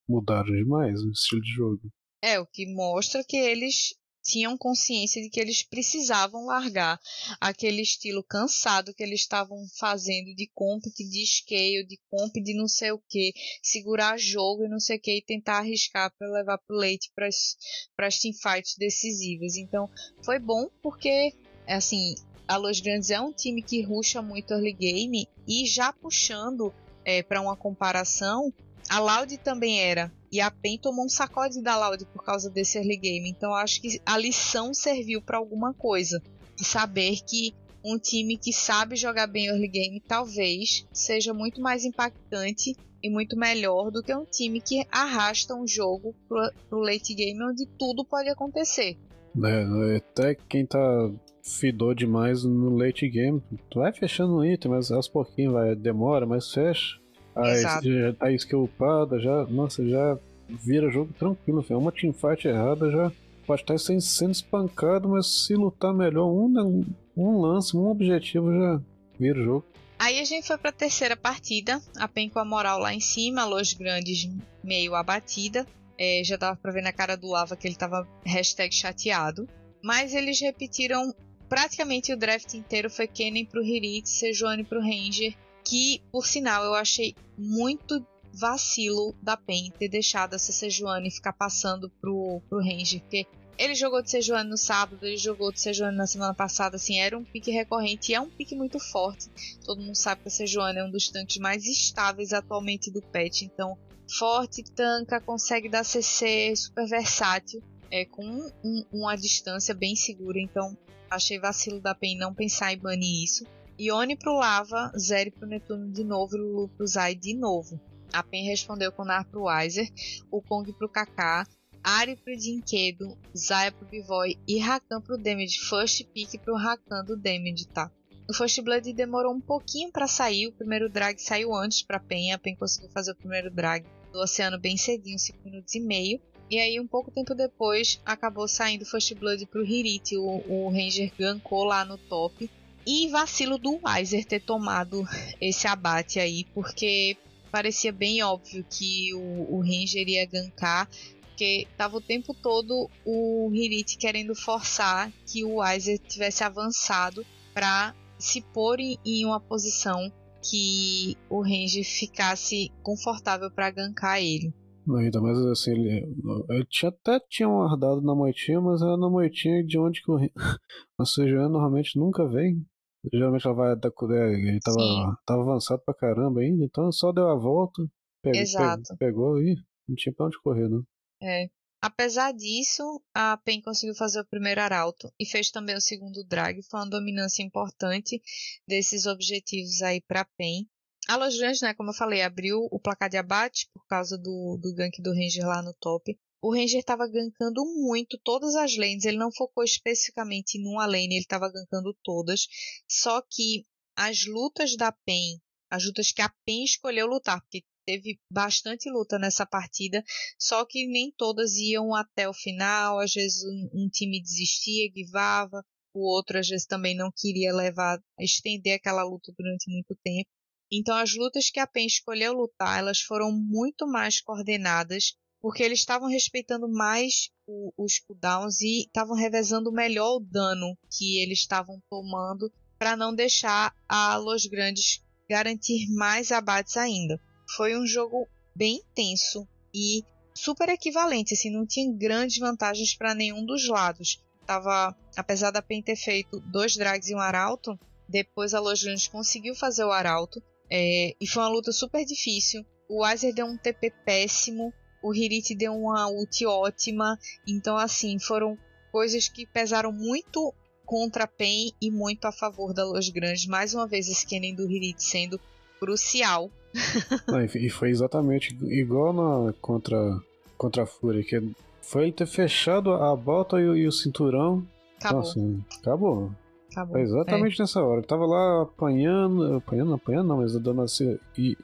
mudaram demais o estilo de jogo. É, o que mostra que eles tinham consciência de que eles precisavam largar aquele estilo cansado que eles estavam fazendo de comp de scale, de comp de não sei o que, segurar jogo e não sei o que e tentar arriscar para levar pro leite para as teamfights decisivas. Então foi bom porque assim a Los Grandes é um time que ruxa muito early game e já puxando é, para uma comparação, a Loud também era. E a PEN tomou um sacode da Loud por causa desse early game. Então acho que a lição serviu para alguma coisa. De saber que um time que sabe jogar bem early game talvez seja muito mais impactante e muito melhor do que um time que arrasta um jogo pro, pro late game onde tudo pode acontecer. É, até quem tá fidou demais no late game, vai fechando um item, mas aos pouquinhos vai, demora, mas fecha. Aí já tá skill upada, já, nossa, já vira jogo tranquilo, filho. uma teamfight errada já pode estar sendo, sendo espancado, mas se lutar melhor, um, um lance, um objetivo já vira o jogo. Aí a gente foi para a terceira partida, a PEN com a moral lá em cima, a Los Grandes meio abatida. É, já dava para ver na cara do Lava que ele tava hashtag chateado. Mas eles repetiram praticamente o draft inteiro. Foi Kennen pro Hirit, Sejuani pro Ranger. Que, por sinal, eu achei muito vacilo da PEN ter deixado essa Sejuani ficar passando pro, pro Ranger. Porque ele jogou de Sejuani no sábado, ele jogou de Sejuani na semana passada, assim, era um pique recorrente e é um pique muito forte. Todo mundo sabe que a Sejuani é um dos tanques mais estáveis atualmente do patch, então forte, tanca, consegue dar CC, super versátil, é, com um, uma distância bem segura, então achei vacilo da PEN não pensar em banir isso. Ione pro Lava, Zeri pro Netuno de novo e Lulu pro Zai de novo. A PEN respondeu com Nar pro Weiser, o Kong pro Kaká, Ari pro Dinquedo, Zaya pro Bivoy e Rakan pro Damage. First pick pro Rakan do Damage, tá? O First Blood demorou um pouquinho para sair, o primeiro drag saiu antes pra Pen, a Pen conseguiu fazer o primeiro drag do Oceano bem cedinho, 5 minutos e meio. E aí, um pouco tempo depois, acabou saindo o First Blood pro Hirit, o, o Ranger gankou lá no top. E vacilo do Weiser ter tomado esse abate aí, porque parecia bem óbvio que o, o Ranger ia gankar porque tava o tempo todo o Hirit querendo forçar que o Weiser tivesse avançado para se pôr em uma posição que o Range ficasse confortável para gankar ele. Não, ainda mais assim, ele, ele até tinha guardado na moitinha, mas era na moitinha de onde que o a CGN normalmente nunca vem. Geralmente ela vai da ele tava, tava avançado pra caramba ainda, então só deu a volta, pegou, Exato. pegou, e não tinha pra onde correr, não. É. Apesar disso, a PEN conseguiu fazer o primeiro arauto e fez também o segundo drag. Foi uma dominância importante desses objetivos aí para PEN. A Los Grandes, né, como eu falei, abriu o placar de abate por causa do, do gank do Ranger lá no top. O Ranger estava gankando muito todas as lanes, ele não focou especificamente em uma lane, ele estava gankando todas. Só que as lutas da PEN, as lutas que a PEN escolheu lutar, porque teve bastante luta nessa partida, só que nem todas iam até o final, às vezes um, um time desistia, guivava, o outro às vezes também não queria levar, estender aquela luta durante muito tempo. Então as lutas que a PEN escolheu lutar, elas foram muito mais coordenadas, porque eles estavam respeitando mais o, os cooldowns e estavam revezando melhor o dano que eles estavam tomando para não deixar a Los Grandes garantir mais abates ainda foi um jogo bem intenso e super equivalente, assim, não tinha grandes vantagens para nenhum dos lados. Tava, apesar da PEN ter feito dois drags e um arauto, depois a Los Grandes conseguiu fazer o arauto é, e foi uma luta super difícil. O Weiser deu um TP péssimo, o Hirit deu uma ult ótima, então assim, foram coisas que pesaram muito contra a PEN e muito a favor da Los Grandes. Mais uma vez, esse Kennen do Hirit sendo crucial Não, e foi exatamente igual na, contra, contra a Fúria, que foi ele ter fechado a bota e, e o cinturão. Acabou. Nossa, acabou. Acabou. Foi exatamente é. nessa hora. Eu tava lá apanhando, apanhando, apanhando, não, mas dando assim,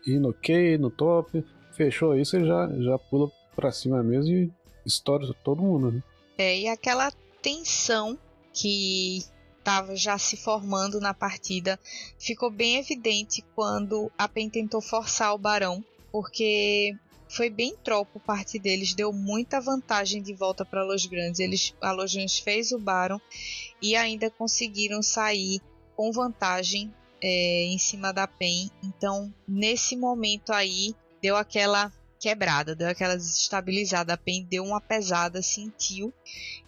indo ok, no top, fechou isso e já, já pula pra cima mesmo e estoura todo mundo, né? É, e aquela tensão que estava já se formando na partida, ficou bem evidente quando a PEN tentou forçar o Barão, porque foi bem tropo parte deles, deu muita vantagem de volta para Los Grandes. Eles, a Los Grandes fez o Baron e ainda conseguiram sair com vantagem é, em cima da PEN. Então, nesse momento aí, deu aquela quebrada, deu aquela desestabilizada. A PEN deu uma pesada, sentiu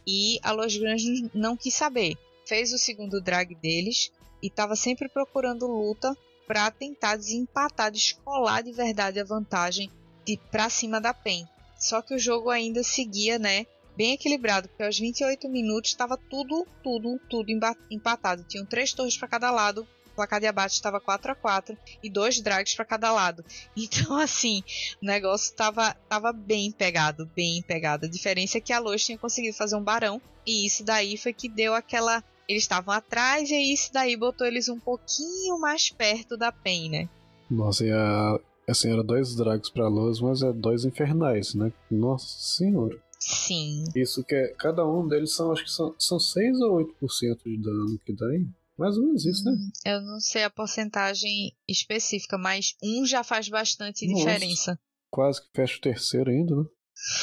e a Los Grandes não quis saber fez o segundo drag deles e estava sempre procurando luta para tentar desempatar, descolar de verdade a vantagem de para cima da PEN. Só que o jogo ainda seguia, né, bem equilibrado, porque aos 28 minutos estava tudo, tudo, tudo empatado. Tinham três torres para cada lado, placar de abate estava 4 a 4 e dois drags para cada lado. Então, assim, o negócio tava, tava bem pegado, bem pegado. A diferença é que a Lois tinha conseguido fazer um barão e isso daí foi que deu aquela. Eles estavam atrás e isso daí botou eles um pouquinho mais perto da PEN, né? Nossa, e a, assim, era dois drags pra Lois, mas é dois infernais, né? Nossa senhora. Sim. Isso que é. Cada um deles são, acho que são, são 6 ou 8% de dano que dá, hein? Mais ou menos isso, né? Hum, eu não sei a porcentagem específica, mas um já faz bastante Nossa. diferença. Quase que fecha o terceiro ainda, né?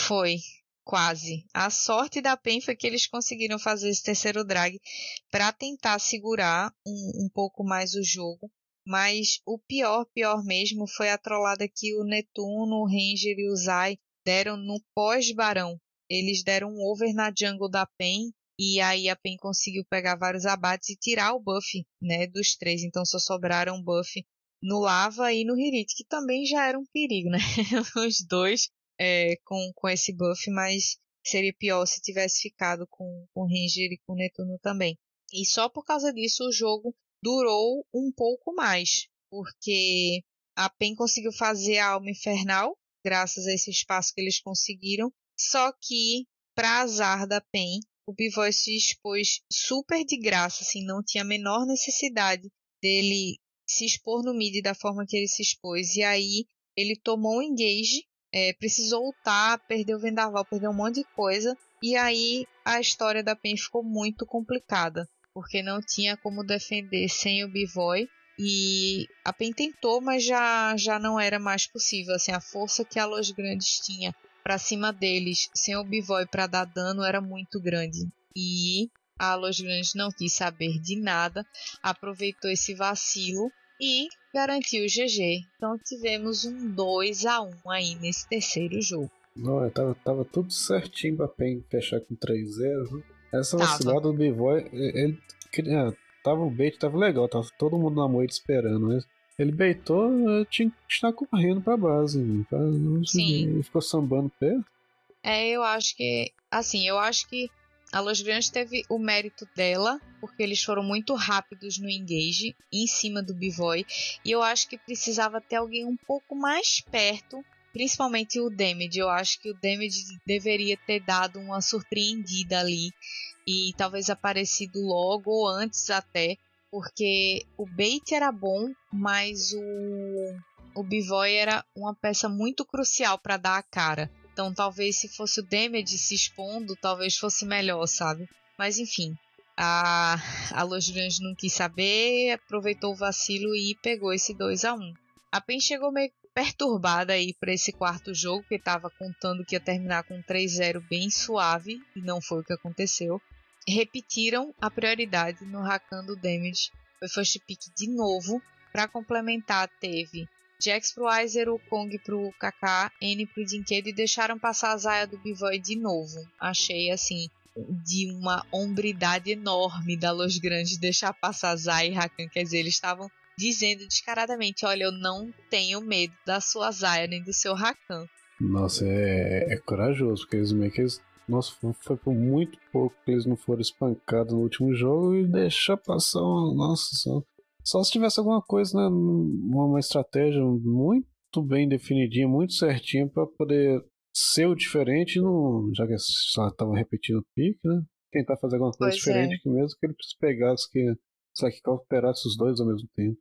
Foi, quase. A sorte da PEN foi que eles conseguiram fazer esse terceiro drag para tentar segurar um, um pouco mais o jogo. Mas o pior, pior mesmo, foi a trollada que o Netuno, o Ranger e o Zai deram no pós-barão. Eles deram um over na jungle da PEN e aí a PEN conseguiu pegar vários abates e tirar o buff né, dos três. Então só sobraram buff no Lava e no Hirit, que também já era um perigo, né? Os dois é, com, com esse buff, mas seria pior se tivesse ficado com, com Ranger e com Netuno também. E só por causa disso o jogo durou um pouco mais, porque a PEN conseguiu fazer a Alma Infernal, graças a esse espaço que eles conseguiram, só que, para azar da PEN, o Bivoy se expôs super de graça, assim, não tinha a menor necessidade dele se expor no mid da forma que ele se expôs. E aí ele tomou um engage, é, precisou ultar, perdeu o vendaval, perdeu um monte de coisa. E aí a história da PEN ficou muito complicada, porque não tinha como defender sem o Bivoy. E a PEN tentou, mas já, já não era mais possível. Assim, a força que a Los Grandes tinha para cima deles sem o Bivoy para dar dano era muito grande. E a Los Grandes não quis saber de nada, aproveitou esse vacilo e garantiu o GG. Então tivemos um 2 a 1 aí nesse terceiro jogo. Não, tava, tava tudo certinho pra PEN fechar com 3-0. né? Essa vacilada do B-Boy, ele queria. Tava o bait, tava legal, tava todo mundo na moita esperando, mas ele beitou, eu tinha que estar correndo pra base, viu, pra não Sim. Ele ficou sambando pé. É, eu acho que. Assim, eu acho que a Los Grandes teve o mérito dela, porque eles foram muito rápidos no engage, em cima do Bivoy. E eu acho que precisava ter alguém um pouco mais perto, principalmente o Damage. Eu acho que o Damage deveria ter dado uma surpreendida ali. E talvez aparecido logo ou antes até. Porque o bait era bom, mas o, o Bivoy era uma peça muito crucial para dar a cara. Então talvez se fosse o Damage se expondo, talvez fosse melhor, sabe? Mas enfim, a, a Los Grandes não quis saber, aproveitou o vacilo e pegou esse 2 a 1 A PEN chegou meio perturbada aí para esse quarto jogo, que estava contando que ia terminar com 3-0 bem suave, e não foi o que aconteceu. Repetiram a prioridade no Rakan do Damage. Foi first pick de novo. Para complementar, teve Jax pro Aizer, o Kong pro Kaká, N pro Dinquedo e deixaram passar a Zaya do Bivoy de novo. Achei assim de uma hombridade enorme da Los Grandes deixar passar Zaya e Rakan. Quer dizer, eles estavam dizendo descaradamente: olha, eu não tenho medo da sua Zaya nem do seu Rakan. Nossa, é, é corajoso, porque eles meio que. Nossa, foi- por muito pouco que eles não foram espancados no último jogo e deixar passar uma. Nossa, só, só se tivesse alguma coisa, né? Uma, estratégia muito bem definidinha, muito certinha pra poder ser o diferente, não, já que só estavam repetindo o pique, né? Tentar fazer alguma coisa Pois diferente é. que mesmo que ele pegasse que. Só que cooperasse os dois ao mesmo tempo.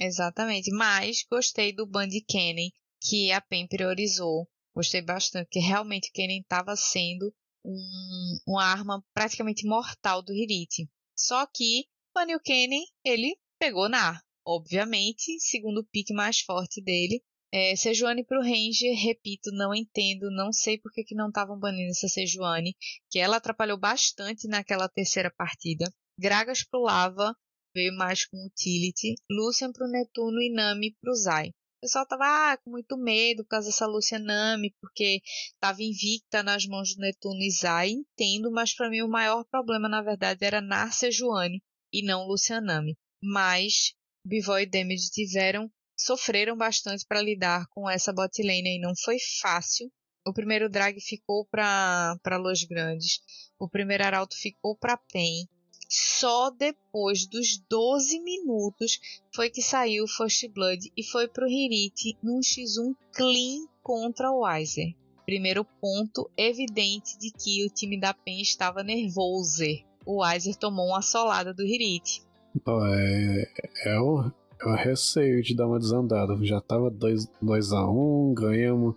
Exatamente. Mas gostei do Band Kennen que a PEN priorizou. Gostei bastante, porque realmente o Kennen estava sendo um- uma arma praticamente mortal do Hirit. Só que o Kennen, ele pegou na, obviamente, segundo o pique mais forte dele. É, Sejuani pro Ranger, repito, não entendo, não sei por que, que não estavam banindo essa Sejuani, que ela atrapalhou bastante naquela terceira partida. Gragas pro Lava, veio mais com utility. Lucian pro Netuno e Nami pro Zai. Pessoal tava ah, com muito medo por causa dessa Lucian Nami, porque tava invicta nas mãos do Netuno Zai. Entendo, mas para mim o maior problema, na verdade, era Narcia Joane e não Lucian Nami. Mas Bivoy e Damage tiveram, sofreram bastante para lidar com essa bot lane e não foi fácil. O primeiro drag ficou para Los Grandes. O primeiro arauto ficou para PEN só depois dos 12 minutos foi que saiu o First Blood e foi pro Hirit num X1 clean contra o Weiser. Primeiro ponto evidente de que o time da PEN estava nervoso. O Weiser tomou uma solada do Hirit. É, é, o, é o receio de dar uma desandada. Já tava 2x1, um, ganhamos.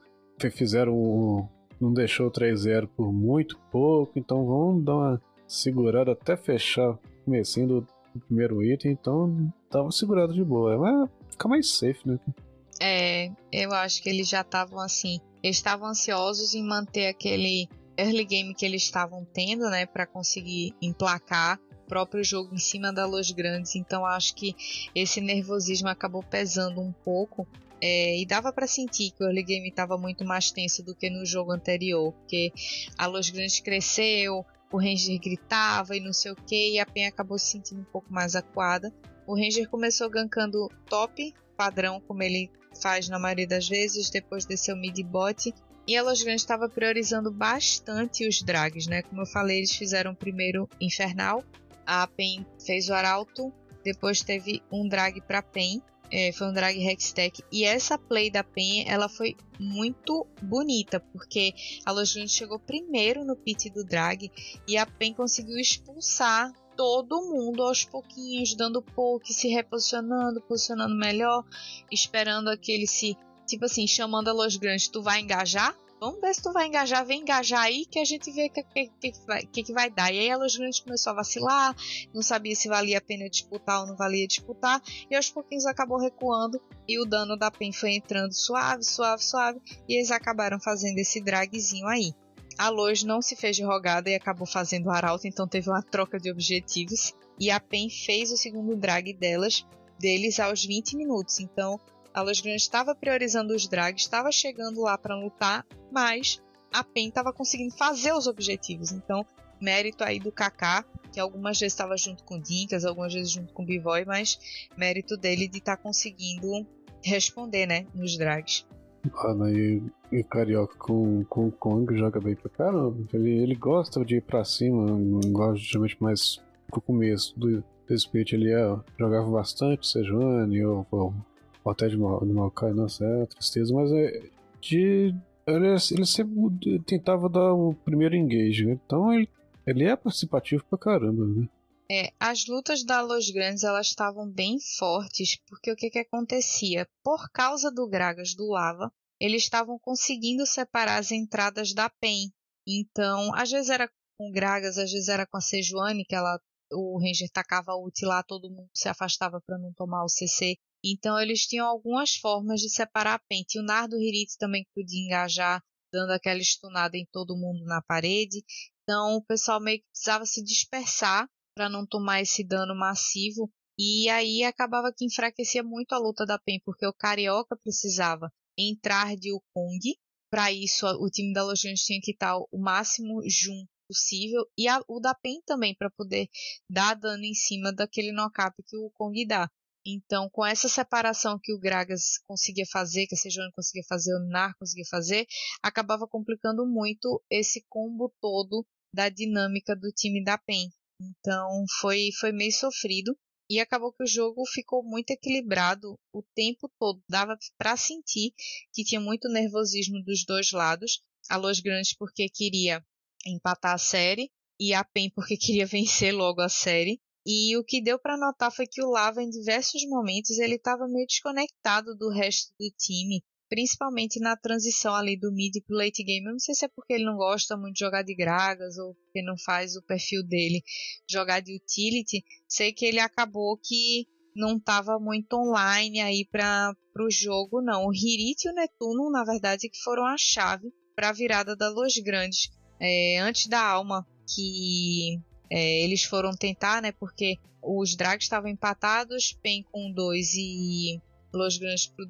Fizeram um, Não deixou 3x0 por muito pouco. Então vamos dar uma segurada até fechar o comecinho do, primeiro item. Então tava segurado de boa. Mas fica mais safe, né? É, eu acho que eles já estavam assim. Estavam ansiosos em manter aquele early game que eles estavam tendo, né, para conseguir emplacar próprio jogo em cima da Los Grandes, então acho que esse nervosismo acabou pesando um pouco. É, e dava para sentir que o early game estava muito mais tenso do que no jogo anterior, porque a Los Grandes cresceu, o Ranger gritava e não sei o que, e a Pen acabou se sentindo um pouco mais acuada. O Ranger começou gankando top, padrão como ele faz na maioria das vezes, depois desceu mid bot, e a Los Grandes estava priorizando bastante os drags, né? Como eu falei, eles fizeram primeiro Infernal, a PEN fez o Arauto, depois teve um drag para PEN, é, foi um drag Hextech. E essa play da PEN, ela foi muito bonita, porque a Lojinha chegou primeiro no pit do drag e a PEN conseguiu expulsar todo mundo aos pouquinhos, dando poke, se reposicionando, posicionando melhor, esperando aquele se, tipo assim, chamando a Los Grandes, tu vai engajar? Vamos ver se tu vai engajar, vem engajar aí que a gente vê o que, que, que, que, que vai dar. E aí a Los Grandes começou a vacilar, não sabia se valia a pena disputar ou não valia disputar, e aos pouquinhos acabou recuando e o dano da PEN foi entrando suave, suave, suave, e eles acabaram fazendo esse dragzinho aí. A Lois não se fez de rogada e acabou fazendo o Arauto, então teve uma troca de objetivos. E a PEN fez o segundo drag delas, deles aos 20 minutos. Então a Los Grandes estava priorizando os drags, estava chegando lá para lutar, mas a PEN estava conseguindo fazer os objetivos. Então, mérito aí do Kaká, que algumas vezes estava junto com o Dinkas, algumas vezes junto com o B-Boy, mas mérito dele de estar tá conseguindo responder, né, nos drags. Mano, e, e Carioca com, com o Kong joga bem pra caramba. Ele, ele gosta de ir pra cima, gosta geralmente mais pro começo do, do split. Ele é, jogava bastante Sejuani ou, ou até de, Mal, de Maokai, nossa, é tristeza, mas é de. Ele, ele sempre tentava dar o primeiro engage, né? então ele, ele é participativo pra caramba, né? É, as lutas da Los Grandes elas estavam bem fortes, porque o que, que acontecia? Por causa do Gragas do Lava, eles estavam conseguindo separar as entradas da PEN. Então, às vezes era com Gragas, às vezes era com a Sejuani, que ela, o Ranger tacava ult lá, todo mundo se afastava para não tomar o CC. Então eles tinham algumas formas de separar a pente. E o Nardo Hirit também podia engajar, dando aquela estunada em todo mundo na parede. Então o pessoal meio que precisava se dispersar para não tomar esse dano massivo. E aí acabava que enfraquecia muito a luta da PEN, porque o Carioca precisava entrar de Kong. Para isso, o time da Logians tinha que estar o máximo junto possível. E a, o da PEN também, para poder dar dano em cima daquele knockup que o Kong dá. Então, com essa separação que o Gragas conseguia fazer, que a Sejuani conseguia fazer, o Nar conseguia fazer, acabava complicando muito esse combo todo da dinâmica do time da PEN. Então, foi, foi meio sofrido. E acabou que o jogo ficou muito equilibrado o tempo todo. Dava para sentir que tinha muito nervosismo dos dois lados. A Los Grandes porque queria empatar a série e a PEN porque queria vencer logo a série. E o que deu para notar foi que o Lava, em diversos momentos, ele estava meio desconectado do resto do time, principalmente na transição ali do mid pro late game. Eu não sei se é porque ele não gosta muito de jogar de Gragas ou porque não faz o perfil dele jogar de utility. Sei que ele acabou que não estava muito online aí para o jogo, não. O Hirit e o Netuno, na verdade, que foram a chave para a virada da Los Grandes. É, antes da Alma, que é, eles foram tentar, né? Porque os drags estavam empatados, PEN com 2 e Los Grandes por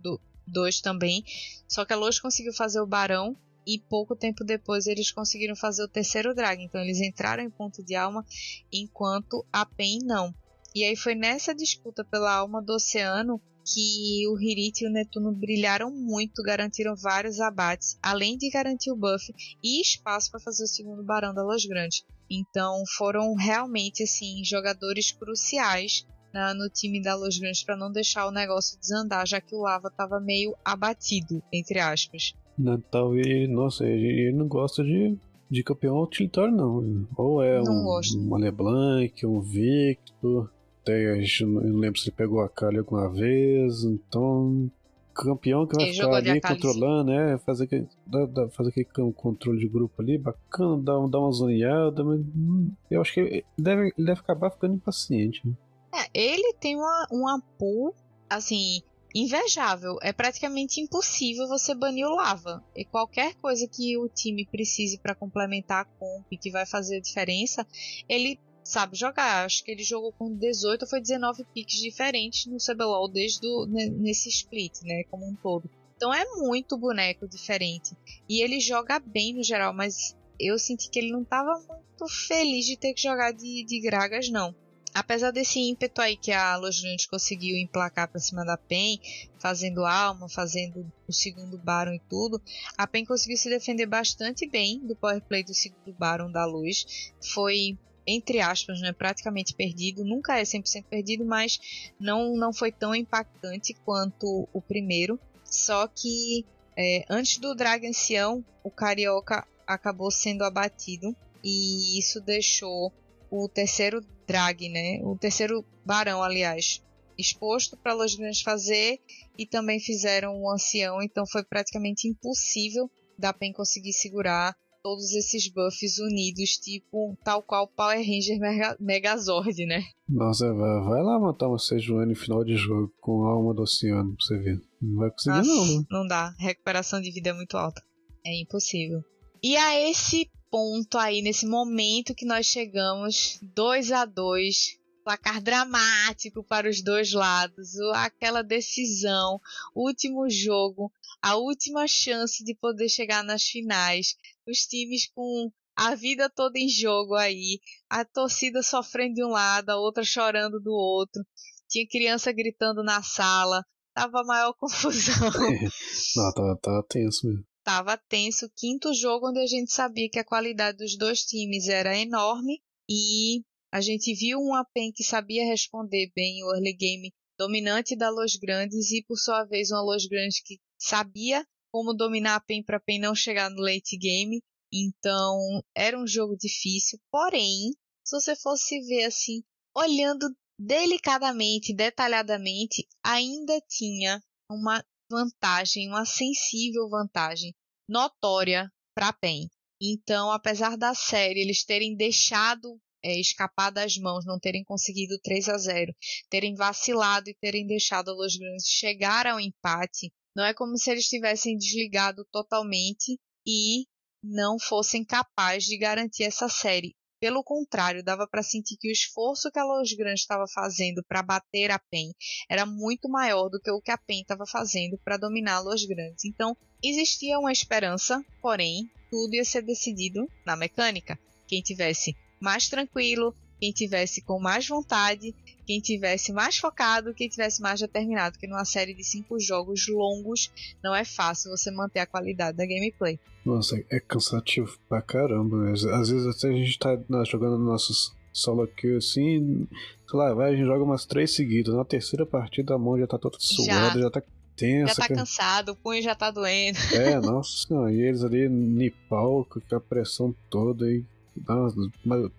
2 também. Só que a Los conseguiu fazer o Barão e pouco tempo depois eles conseguiram fazer o terceiro drag. Então eles entraram em ponto de alma, enquanto a PEN não. E aí foi nessa disputa pela alma do oceano que o Hirit e o Netuno brilharam muito, garantiram vários abates, além de garantir o buff e espaço para fazer o segundo Barão da Los Grandes. Então foram realmente assim jogadores cruciais na, no time da Los Grandes para não deixar o negócio desandar, já que o Lava estava meio abatido, entre aspas. Natal e nossa, ele não gosta de, de campeão utilitário não. Ou é Não um, gosto. um LeBlanc, um Victor. Tem, a gente eu não lembro se ele pegou a Kali alguma vez. Então, campeão que vai Ele ficar ali controlando, né? Fazer aquele, dá- dá- fazer aquele con- controle de grupo ali, bacana, dá, dá uma zoneada, mas hum, eu acho que ele deve, ele deve acabar ficando impaciente. Né? É, ele tem uma, uma pool, assim, invejável. É praticamente impossível você banir o Lava. E qualquer coisa que o time precise para complementar a comp, que vai fazer a diferença, ele sabe jogar. Acho que ele jogou com 18 ou foi 19 picks diferentes no CBLOL desde o, ne- nesse split, né, como um todo. Então é muito boneco diferente. E ele joga bem no geral, mas eu senti que ele não estava muito feliz de ter que jogar de, de Gragas, não apesar desse ímpeto aí que a Los Grandes conseguiu emplacar pra cima da PEN, fazendo alma, fazendo o segundo Baron e tudo, a PEN conseguiu se defender bastante bem do power play do segundo Baron da Luz. Foi entre aspas, né, praticamente perdido, nunca é 100% perdido, mas não, não foi tão impactante quanto o primeiro. Só que é, antes do Drag Ancião, o Carioca acabou sendo abatido e isso deixou o terceiro drag, né? O terceiro barão, aliás, exposto para Los Grandes fazer e também fizeram o ancião, então foi praticamente impossível da PEN conseguir segurar todos esses buffs unidos, tipo tal qual Power Ranger Mega- Megazord, né? Nossa, vai, lá matar uma Sejuani no final de jogo com a alma do oceano pra você ver. Não vai conseguir, Nossa, não, né? não dá. Recuperação de vida é muito alta. É impossível. E a esse ponto aí, nesse momento que nós chegamos, 2 a 2 placar dramático para os dois lados, aquela decisão, último jogo, a última chance de poder chegar nas finais, os times com a vida toda em jogo aí, a torcida sofrendo de um lado, a outra chorando do outro, tinha criança gritando na sala, tava a maior confusão. Não, tá, tá tenso mesmo. Tava tenso. Quinto jogo onde a gente sabia que a qualidade dos dois times era enorme e a gente viu uma PEN que sabia responder bem o early game dominante da Los Grandes e por sua vez uma Los Grandes que sabia como dominar a PEN para PEN não chegar no late game. Então era um jogo difícil, porém, se você fosse ver assim, olhando delicadamente, detalhadamente, ainda tinha uma vantagem, uma sensível vantagem notória para a PEN. Então, apesar da série eles terem deixado é, escapar das mãos, não terem conseguido 3 a 0, terem vacilado e terem deixado a Los Grandes chegar ao empate, não é como se eles tivessem desligado totalmente e não fossem capazes de garantir essa série. Pelo contrário, dava para sentir que o esforço que a Los Grandes estava fazendo para bater a PEN era muito maior do que o que a PEN estava fazendo para dominar a Los Grandes. Então, existia uma esperança, porém, tudo ia ser decidido na mecânica. Quem tivesse mais tranquilo, quem tivesse com mais vontade, quem tivesse mais focado, quem tivesse mais determinado, porque numa série de cinco jogos longos não é fácil você manter a qualidade da gameplay. Nossa, é cansativo pra caramba. Às vezes até a gente tá né, jogando nossos solo kill assim, sei lá, vai, a gente joga umas três seguidas. Na terceira partida a mão já tá toda suada, já, tá tensa. Já tá que- cansado, o punho já tá doendo. É, nossa senhora, e eles ali nipal com a pressão toda aí.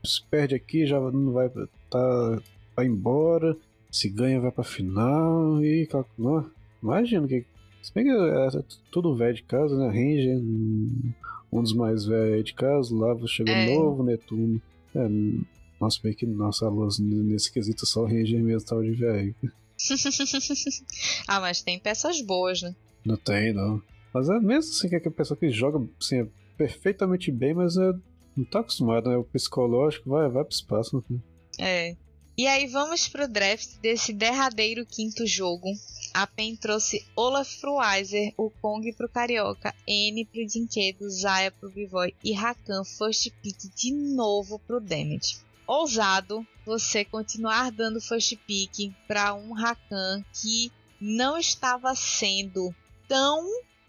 Se perde aqui, já não vai. Tá, vai embora. Se ganha, vai pra final. E. Não, imagina que. Se bem que é tudo velho de casa, né? Ranger, um dos mais velhos de casa. Lava chegou É. novo, Netuno. É, nossa, bem que. Nossa, luz nesse quesito só o Ranger mesmo tava de velho. ah, mas tem peças boas, né? Não tem, não. Mas é mesmo assim que a pessoa que joga assim, é perfeitamente bem, mas é, não tá acostumado, né? O psicológico vai, vai pro espaço. Né? É. E aí vamos pro draft desse derradeiro quinto jogo. A PEN trouxe Olaf pro Weiser, o Kong pro Carioca, N pro Dinquedo, Zaya pro Bivoy e Rakan first pick de novo pro Damage. Ousado você continuar dando first pick para um Rakan que não estava sendo tão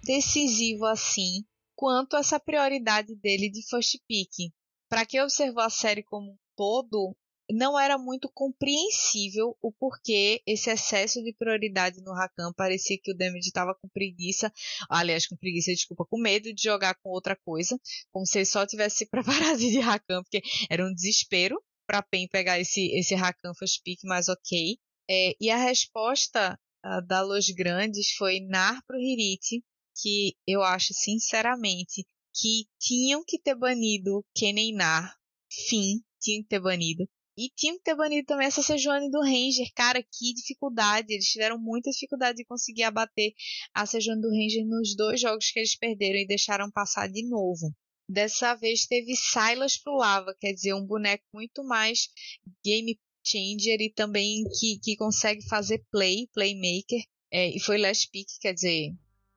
decisivo assim quanto essa prioridade dele de first pick. para quem observou a série como um todo, não era muito compreensível o porquê esse excesso de prioridade no Rakan. Parecia que o Damage estava com preguiça, aliás, com preguiça, desculpa, com medo de jogar com outra coisa, como se ele só tivesse se preparado de Rakan, porque era um desespero para Pen pegar esse, esse Rakan First Pick, mas ok. É, e a resposta uh, da Los Grandes foi Nar pro Hiriti, que eu acho, sinceramente, que tinham que ter banido Kennen Nar. Fim, tinham que ter banido. E tinha que ter banido também essa Sejuani do Ranger. Cara, que dificuldade. Eles tiveram muita dificuldade de conseguir abater a Sejuani do Ranger nos dois jogos que eles perderam e deixaram passar de novo. Dessa vez teve Silas pro Lava, quer dizer, um boneco muito mais game changer e também que, que consegue fazer play, playmaker. É, e foi last pick, quer dizer,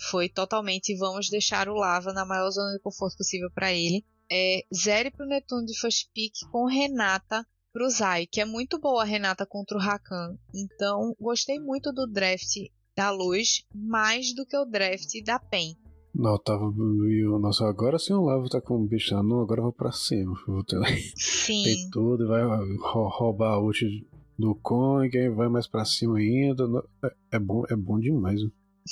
foi totalmente vamos deixar o Lava na maior zona de conforto possível para ele. É, Zeri pro Netuno de first pick com Renata pro Zai, que é muito boa a Renata contra o Rakan. Então, gostei muito do draft da Luz, mais do que o draft da PEN. Não, tava. Nossa, agora sim o Lavo tá com o bicho. Não, agora eu vou pra cima. Vou ter, sim. Tem tudo, vai roubar a ult do Kong, aí vai mais pra cima ainda. É, é bom, é bom demais.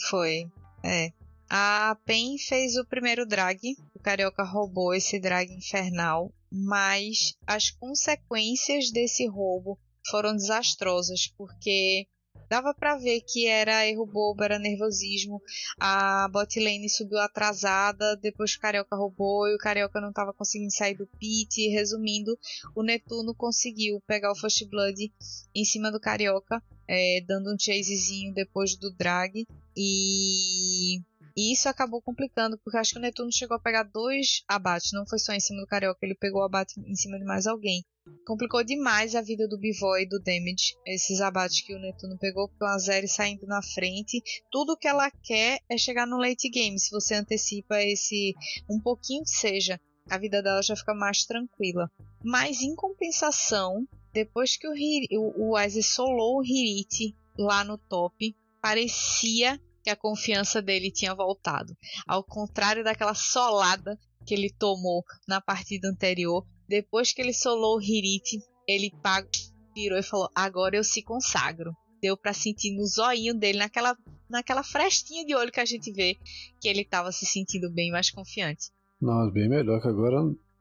Foi, é. A PEN fez o primeiro drag. O Carioca roubou esse drag infernal mas as consequências desse roubo foram desastrosas, porque dava para ver que era erro bobo, era nervosismo. A botlane subiu atrasada, depois o Carioca roubou e o Carioca não estava conseguindo sair do pit. Resumindo, o Netuno conseguiu pegar o First Blood em cima do Carioca, é, dando um chasezinho depois do drag. E e isso acabou complicando, porque acho que o Netuno chegou a pegar dois abates, não foi só em cima do Carioca, ele pegou o abate em cima de mais alguém. Complicou demais a vida do Bivoy e do Damage, esses abates que o Netuno pegou, com a Zeri saindo na frente. Tudo que ela quer é chegar no late game. Se você antecipa esse um pouquinho que seja, a vida dela já fica mais tranquila. Mas em compensação, depois que o, o, o Ice solou o Hiriti lá no top, parecia que a confiança dele tinha voltado. Ao contrário daquela solada que ele tomou na partida anterior, depois que ele solou o Hiriti, ele pagou, virou e falou: Agora eu se consagro. Deu para sentir no zoinho dele, naquela, naquela frestinha de olho que a gente vê, que ele estava se sentindo bem mais confiante. Nossa, bem melhor que agora.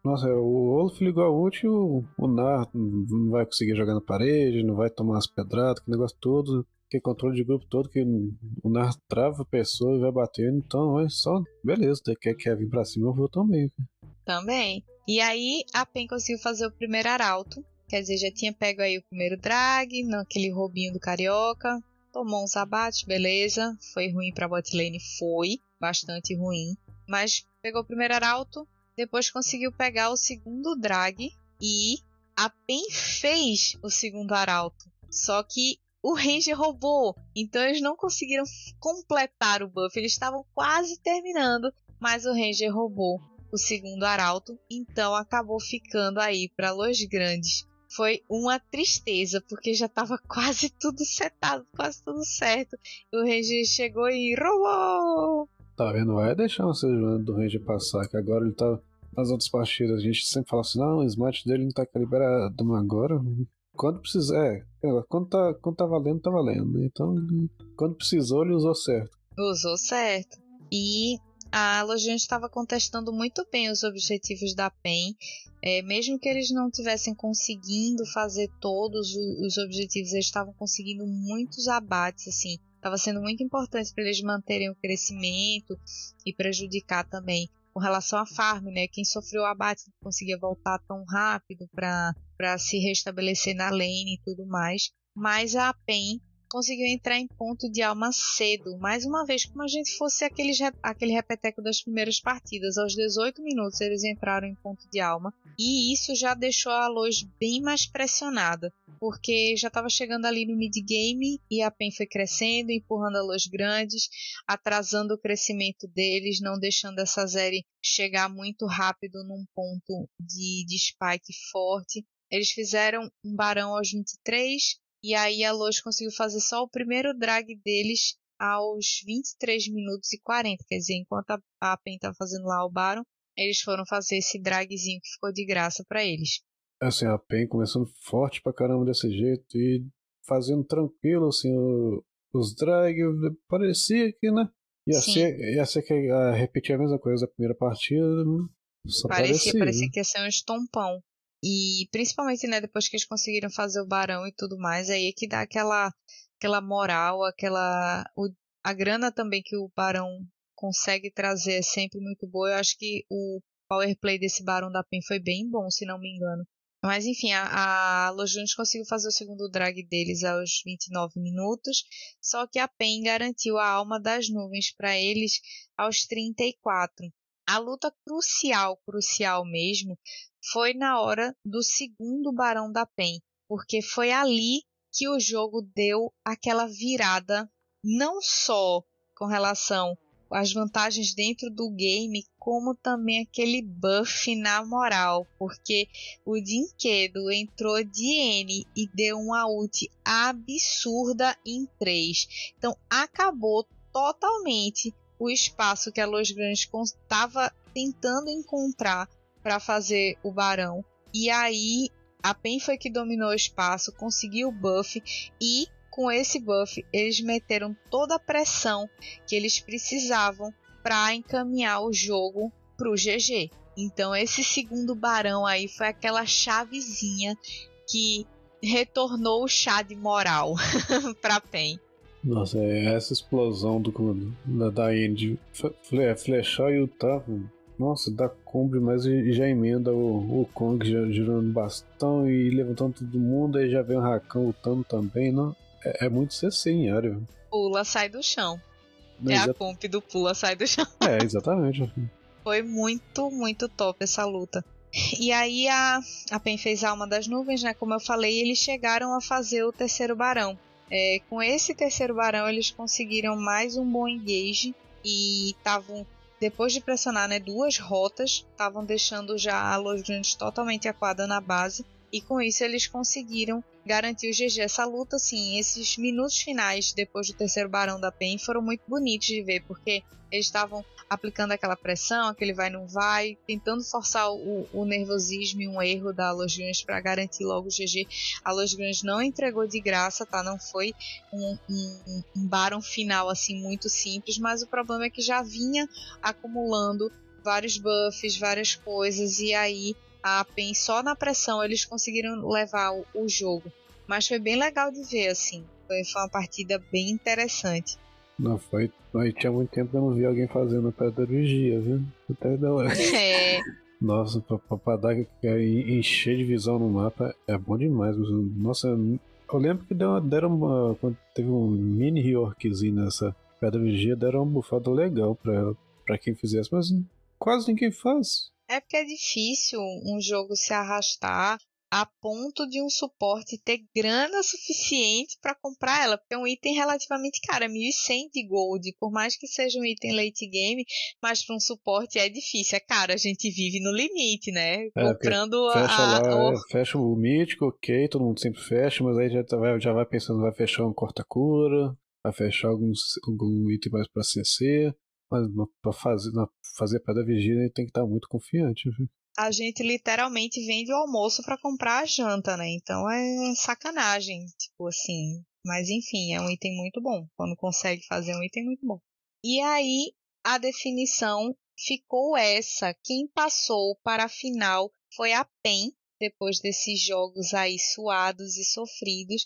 Nossa, o Olaf ligou a ult o, o Nar. Não vai conseguir jogar na parede, não vai tomar as pedradas, que negócio todo que controle de grupo todo, que o Nar trava a pessoa e vai batendo, então é só, beleza, quer, quer vir pra cima, eu vou também. Também. E aí a PEN conseguiu fazer o primeiro arauto, quer dizer, já tinha pego aí o primeiro drag, naquele roubinho do Carioca, tomou uns abates, beleza, foi ruim pra botlane, foi, bastante ruim, mas pegou o primeiro arauto, depois conseguiu pegar o segundo drag e a PEN fez o segundo arauto. Só que o Ranger roubou. Então eles não conseguiram completar o buff. Eles estavam quase terminando, mas o Ranger roubou o segundo arauto. Então acabou ficando aí para Los Grandes. Foi uma tristeza, porque já estava quase tudo setado, quase tudo certo. O Ranger chegou e roubou! Tá vendo? Vai deixar o Sejuani do Ranger passar, que agora ele tá nas outras partidas. A gente sempre fala assim: não, o smite dele não tá calibrado agora. Quando precisar, é, quando tá, quando tá valendo, tá valendo. Né? Então, quando precisou, ele usou certo. Usou certo. E a Lojinha estava contestando muito bem os objetivos da PEN, é, mesmo que eles não tivessem conseguindo fazer todos os objetivos, eles estavam conseguindo muitos abates, assim, estava sendo muito importante para eles manterem o crescimento e prejudicar também com relação à farm, né? Quem sofreu o abate não conseguia voltar tão rápido para se restabelecer na lane e tudo mais. Mas a PEN conseguiu entrar em ponto de alma cedo, mais uma vez como a gente fosse aquele, aquele repeteco das primeiras partidas. Aos 18 minutos eles entraram em ponto de alma e isso já deixou a Lois bem mais pressionada, porque já estava chegando ali no mid-game e a PEN foi crescendo, empurrando a Lois grandes, atrasando o crescimento deles, não deixando essa série chegar muito rápido num ponto de, de spike forte. Eles fizeram um barão aos 23, e aí a Lois conseguiu fazer só o primeiro drag deles aos 23 minutos e 40. Quer dizer, enquanto a, a PEN estava fazendo lá o Baron, eles foram fazer esse dragzinho que ficou de graça para eles. Assim, a PEN começando forte pra caramba desse jeito e fazendo tranquilo, assim, o, os drag, parecia que, né? Ia Sim. ser, ia ser que ia repetir a mesma coisa da primeira partida, só parecia, parecia. parecia né? que ia ser um estompão. E principalmente, né, depois que eles conseguiram fazer o barão e tudo mais, aí é que dá aquela, aquela moral, aquela. O, a grana também que o barão consegue trazer é sempre muito boa. Eu acho que o power play desse barão da PEN foi bem bom, se não me engano. Mas enfim, a, a conseguiu fazer o segundo drag deles aos 29 minutos, só que a PEN garantiu a alma das nuvens para eles aos 34. A luta crucial, crucial mesmo, foi na hora do segundo Barão da PEN, porque foi ali que o jogo deu aquela virada, não só com relação às vantagens dentro do game, como também aquele buff na moral, porque o Dinquedo entrou de N e deu uma ult absurda em 3. Então acabou totalmente o espaço que a Los Grandes estava tentando encontrar para fazer o Barão. E aí a PEN foi que dominou o espaço, conseguiu o buff e com esse buff eles meteram toda a pressão que eles precisavam para encaminhar o jogo para o GG. Então esse segundo Barão aí foi aquela chavezinha que retornou o chá de moral para PEN. Nossa, é essa explosão do, da, da End fle, flechar e o Tavo. Nossa, dá cumbre, mas já emenda o, o Kong já, girando bastão e levantando todo mundo, aí já vem o Rakan lutando também, não? É, é muito CC em área. Pula, sai do chão. Não, é exa- a comp do pula, sai do chão. é, exatamente. Foi muito, muito top essa luta. E aí a, a PEN fez a alma das nuvens, né? Como eu falei, eles chegaram a fazer o terceiro barão. É, com esse terceiro barão, eles conseguiram mais um bom engage e estavam, depois de pressionar né, duas rotas, estavam deixando já a Los Grandes totalmente aquada na base. E com isso eles conseguiram garantir o GG. Essa luta, assim, esses minutos finais depois do terceiro barão da PEN foram muito bonitos de ver, porque eles estavam aplicando aquela pressão, aquele vai não vai, tentando forçar o, o nervosismo e um erro da Los Grandes para garantir logo o GG. A Los Grandes não entregou de graça, tá? Não foi um, um, um barão final assim muito simples, mas o problema é que já vinha acumulando vários buffs, várias coisas e aí a PEN só na pressão eles conseguiram levar o, o jogo. Mas foi bem legal de ver assim. Foi, foi uma partida bem interessante. Não, foi. Aí tinha muito tempo que eu não vi alguém fazendo a pedra vigia, viu? Até da hora. É, Nossa, pra, pra, pra dar é, encher de visão no mapa é bom demais. Nossa, eu lembro que deu, deram uma. Quando teve um mini reworkzinho nessa pedra vigia, deram uma bufada legal pra pra quem fizesse, mas quase ninguém faz. É porque é difícil um jogo se arrastar a ponto de um suporte ter grana suficiente para comprar ela, porque é um item relativamente caro, é 1100 de gold, por mais que seja um item late game, mas para um suporte é difícil, é caro, a gente vive no limite, né? É, Comprando Fecha a, lá, o- é, fecha o mítico, ok, todo mundo sempre fecha, mas aí já tá- vai, já vai pensando, vai fechar um corta-cura, vai fechar algum, algum item mais pra CC, mas pra fazer, na, fazer pedra vigília tem que estar muito confiante. Viu? A gente literalmente vende o almoço para comprar a janta, né? Então é sacanagem, tipo assim. Mas enfim, é um item muito bom. Quando consegue fazer um item muito bom. E aí a definição ficou essa. Quem passou para a final foi a PEN, depois desses jogos aí suados e sofridos.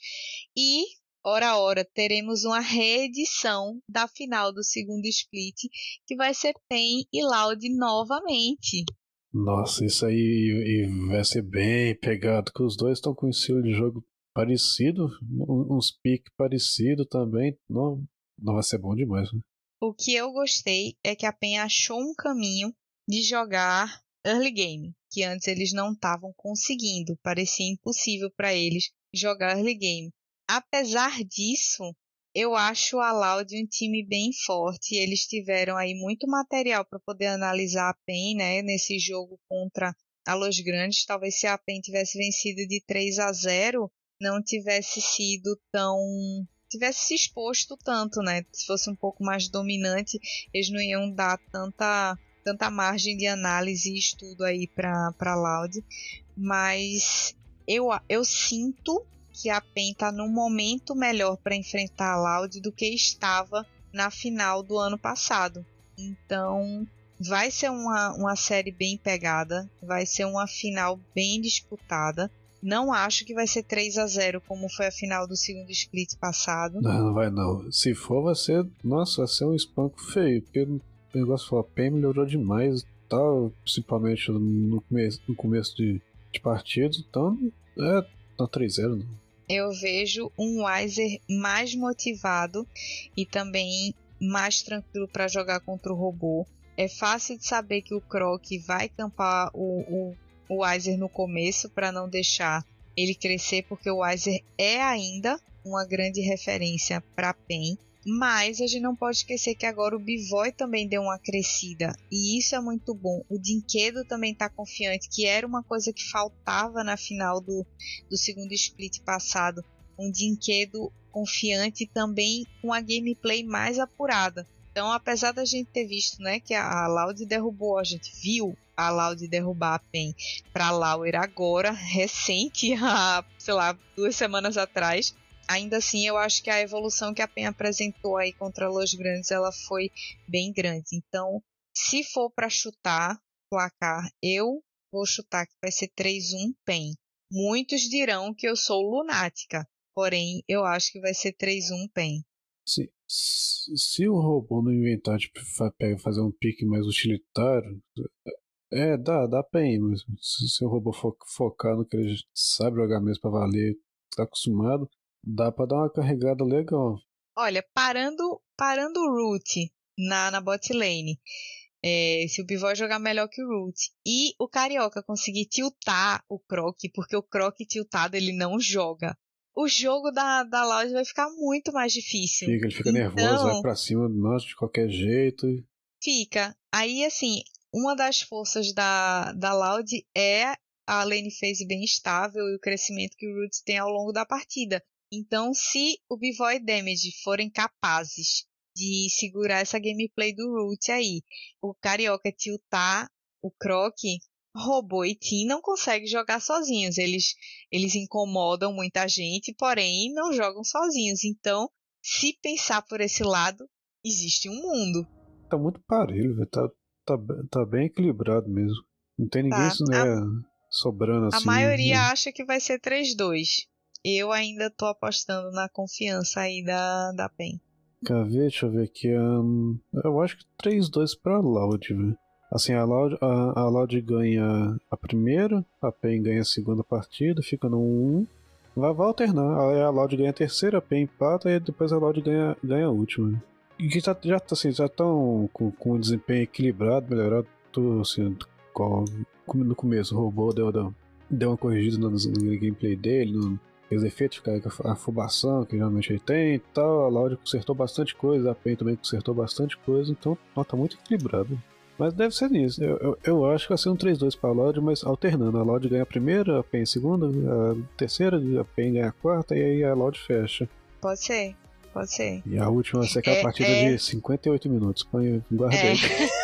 E, ora ora, teremos uma reedição da final do segundo split, que vai ser PEN e Loud novamente. Nossa, isso aí e, vai ser bem pegado, que os dois estão com um estilo de jogo parecido, uns piques parecidos também. Não, não vai ser bom demais. Né? O que eu gostei é que a PEN achou um caminho de jogar early game, que antes eles não estavam conseguindo, parecia impossível para eles jogar early game. Apesar disso, eu acho a Loud um time bem forte. Eles tiveram aí muito material para poder analisar a PEN, né, nesse jogo contra a Los Grandes. Talvez se a PEN tivesse vencido de 3 a 0, não tivesse sido tão tivesse se exposto tanto, né? Se fosse um pouco mais dominante, eles não iam dar tanta tanta margem de análise e estudo aí para Loud, mas eu, eu sinto que a PEN está num momento melhor para enfrentar a Loud do que estava na final do ano passado. Então, vai ser uma, uma série bem pegada, vai ser uma final bem disputada. Não acho que vai ser 3 a 0 como foi a final do segundo split passado. Não, não vai não. Se for, vai ser. Nossa, vai ser um espanco feio. Porque o negócio foi, a PEN melhorou demais, tal, principalmente no começo, no começo de, de partido. Então, é, 3-0, não. Eu vejo um Weiser mais motivado e também mais tranquilo para jogar contra o robô. É fácil de saber que o Croc vai campar o, o, o Weiser no começo para não deixar ele crescer, porque o Weiser é ainda uma grande referência para PEN. Mas a gente não pode esquecer que agora o Bivoy também deu uma crescida. E isso é muito bom. O Dinquedo também está confiante, que era uma coisa que faltava na final do, do segundo split passado. Um Dinquedo confiante também com a gameplay mais apurada. Então, apesar da gente ter visto né, que a Loud derrubou, a gente viu a Loud derrubar a PEN para Lauer agora, recente, há, sei lá, duas semanas atrás ainda assim eu acho que a evolução que a PEN apresentou aí contra Los Grandes ela foi bem grande. Então, se for para chutar placar, eu vou chutar que vai ser 3-1 PEN. Muitos dirão que eu sou lunática, porém eu acho que vai ser 3-1 PEN. Se, se o robô não inventar, tipo, fazer um pique mais utilitário, é, dá, dá PEN, mas se, se o robô fo, focar no que ele sabe jogar mesmo pra valer, tá acostumado, Dá pra dar uma carregada legal. Olha, parando, parando o Root na, na bot lane, é, se o Bivó jogar melhor que o Root e o Carioca conseguir tiltar o Croc, porque o Croc tiltado ele não joga, o jogo da, da loja vai ficar muito mais difícil. Fica, ele fica então, nervoso, vai pra cima nossa, de qualquer jeito. Fica. Aí, assim, uma das forças da, da Loud é a lane phase bem estável e o crescimento que o Roots tem ao longo da partida. Então, se o Bivoy Damage forem capazes de segurar essa gameplay do Root aí, o Carioca tiltar o Croc, Robô e Tim não conseguem jogar sozinhos. Eles, eles incomodam muita gente, porém não jogam sozinhos. Então, se pensar por esse lado, existe um mundo. Tá muito parelho, velho. Tá, tá, tá bem equilibrado mesmo. Não tem ninguém tá, né, a, sobrando assim. A maioria né? acha que vai ser 3-2 eu ainda tô apostando na confiança aí da, da PEN. Quer ver? Deixa eu ver aqui. Um, eu acho que 3-2 pra Loud, velho. Assim, a Loud, a, a Loud ganha a primeira, a PEN ganha a segunda partida, fica no 1 Vai, vai alternar. Aí a Loud ganha a terceira, a PEN empata e depois a Loud ganha, ganha a última. E que já, já, assim, já estão com, com um desempenho equilibrado, melhorado. Tudo assim, com, no começo o robô deu, deu, deu uma corrigida no, no gameplay dele, no, os efeitos, a afobação que geralmente ele tem e tal. A Loud consertou bastante coisa, a PEN também consertou bastante coisa, então nota muito equilibrado. Mas deve ser nisso. Eu, eu, eu, acho que vai ser um 3-2 para a Loud, mas alternando. A Loud ganha a primeira, a PEN a segunda, a terceira, a PEN ganha a quarta e aí a Loud fecha. Pode ser, pode ser. E a última vai ser aquela é, partida é... de 58 minutos. Põe, guardei. É.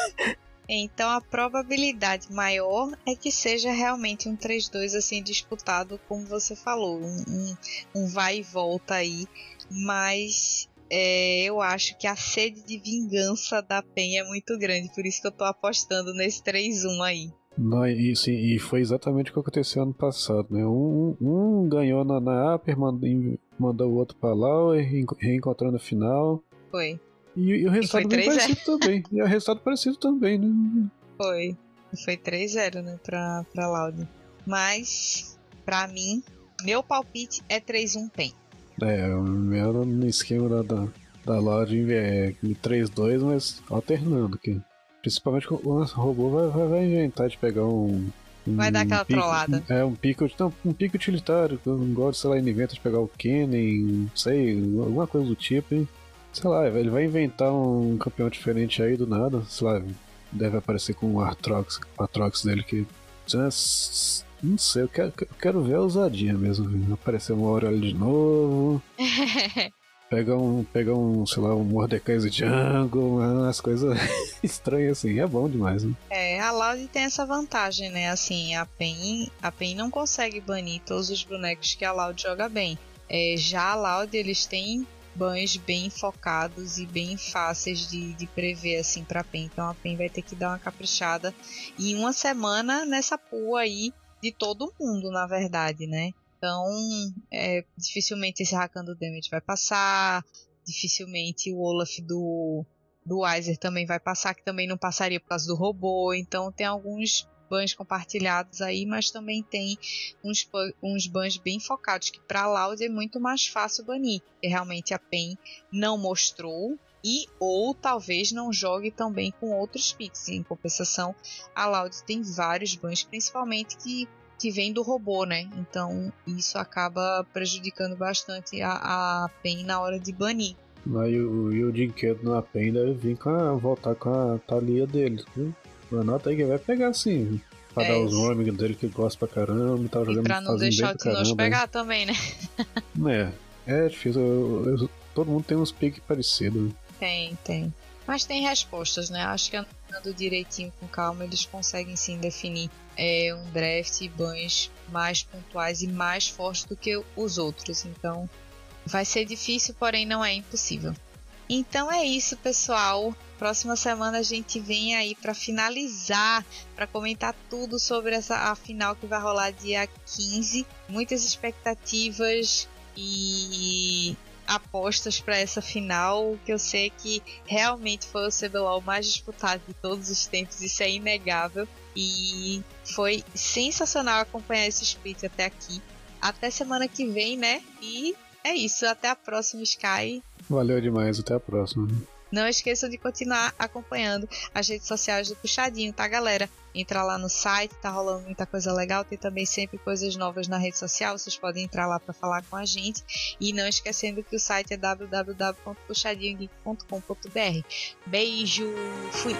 Então a probabilidade maior é que seja realmente um 3-2 assim disputado, como você falou, um, um, um vai e volta aí, mas é, eu acho que a sede de vingança da PEN é muito grande, por isso que eu tô apostando nesse 3-1 aí. Não, e, sim, e foi exatamente o que aconteceu ano passado, né? Um, um ganhou na, na Upper, mandou, mandou o outro pra lá, e reencontrando a final. Foi. E, e o resultado e bem parecido também. E o resultado parecido também, né? Foi. Foi 3-0, né, pra, pra Loud. Mas, pra mim, meu palpite é 3-1 PEN. É, o meu no esquema da, da, da Loud é 3-2, mas alternando aqui. Principalmente o robô vai, vai, vai inventar de pegar um. um vai dar aquela pico, trollada. É, um pico, não, um pico utilitário. Eu não gosto, sei lá, ele inventa de pegar o não sei, alguma coisa do tipo, hein? Sei lá, ele vai inventar um campeão diferente aí do nada. Sei lá, deve aparecer com o Artrox, o Artrox dele que. Não sei, eu quero, eu quero ver a ousadia mesmo. Viu? Aparecer uma hora ali de novo. Pega um, pega um, sei lá, um Mordecai Jungle, umas coisas estranhas assim, é bom demais, né? É, a Loud tem essa vantagem, né? Assim, a PEN, a PEN não consegue banir todos os bonecos que a Loud joga bem. É, já a Loud, eles têm bans bem focados e bem fáceis de, de prever assim para a PEN. Então a PEN vai ter que dar uma caprichada em uma semana nessa pool aí de todo mundo, na verdade, né? Então, é, dificilmente esse Rakando Damage vai passar, dificilmente o Olaf do, do Weiser também vai passar, que também não passaria por causa do robô. Então, tem alguns bans compartilhados aí, mas também tem uns, uns bans bem focados, que para a Loud é muito mais fácil banir, que realmente a PEN não mostrou e ou talvez não jogue também com outros picks. Em compensação, a Loud tem vários bans, principalmente que, que vem do robô, né? Então isso acaba prejudicando bastante a, a PEN na hora de banir. O, e o Dinquedo na PEN deve vir com a, voltar com a talia dele, viu? Anota aí que vai pegar sim. Pra é dar os nomes dele que gosta pra caramba e tal, jogando pra não deixar o Tinoz pegar também, né? é, é difícil. Eu, eu, todo mundo tem uns piques parecidos. Tem, tem. Mas tem respostas, né? Acho que andando direitinho com calma, eles conseguem sim definir é, um draft e bans mais pontuais e mais fortes do que os outros. Então vai ser difícil, porém não é impossível. Então é isso, pessoal. Próxima semana a gente vem aí para finalizar, para comentar tudo sobre essa a final que vai rolar dia 15. Muitas expectativas e apostas para essa final, que eu sei que realmente foi o CBLOL mais disputado de todos os tempos, isso é inegável. E foi sensacional acompanhar esse split até aqui. Até semana que vem, né? E é isso, até a próxima, Sky. Valeu demais, até a próxima. Não esqueçam de continuar acompanhando as redes sociais do Puxadinho, tá, galera? Entra lá no site, tá rolando muita coisa legal, tem também sempre coisas novas na rede social, vocês podem entrar lá para falar com a gente. E não esquecendo que o site é www.puxadinhogeek.com.br. Beijo, fui!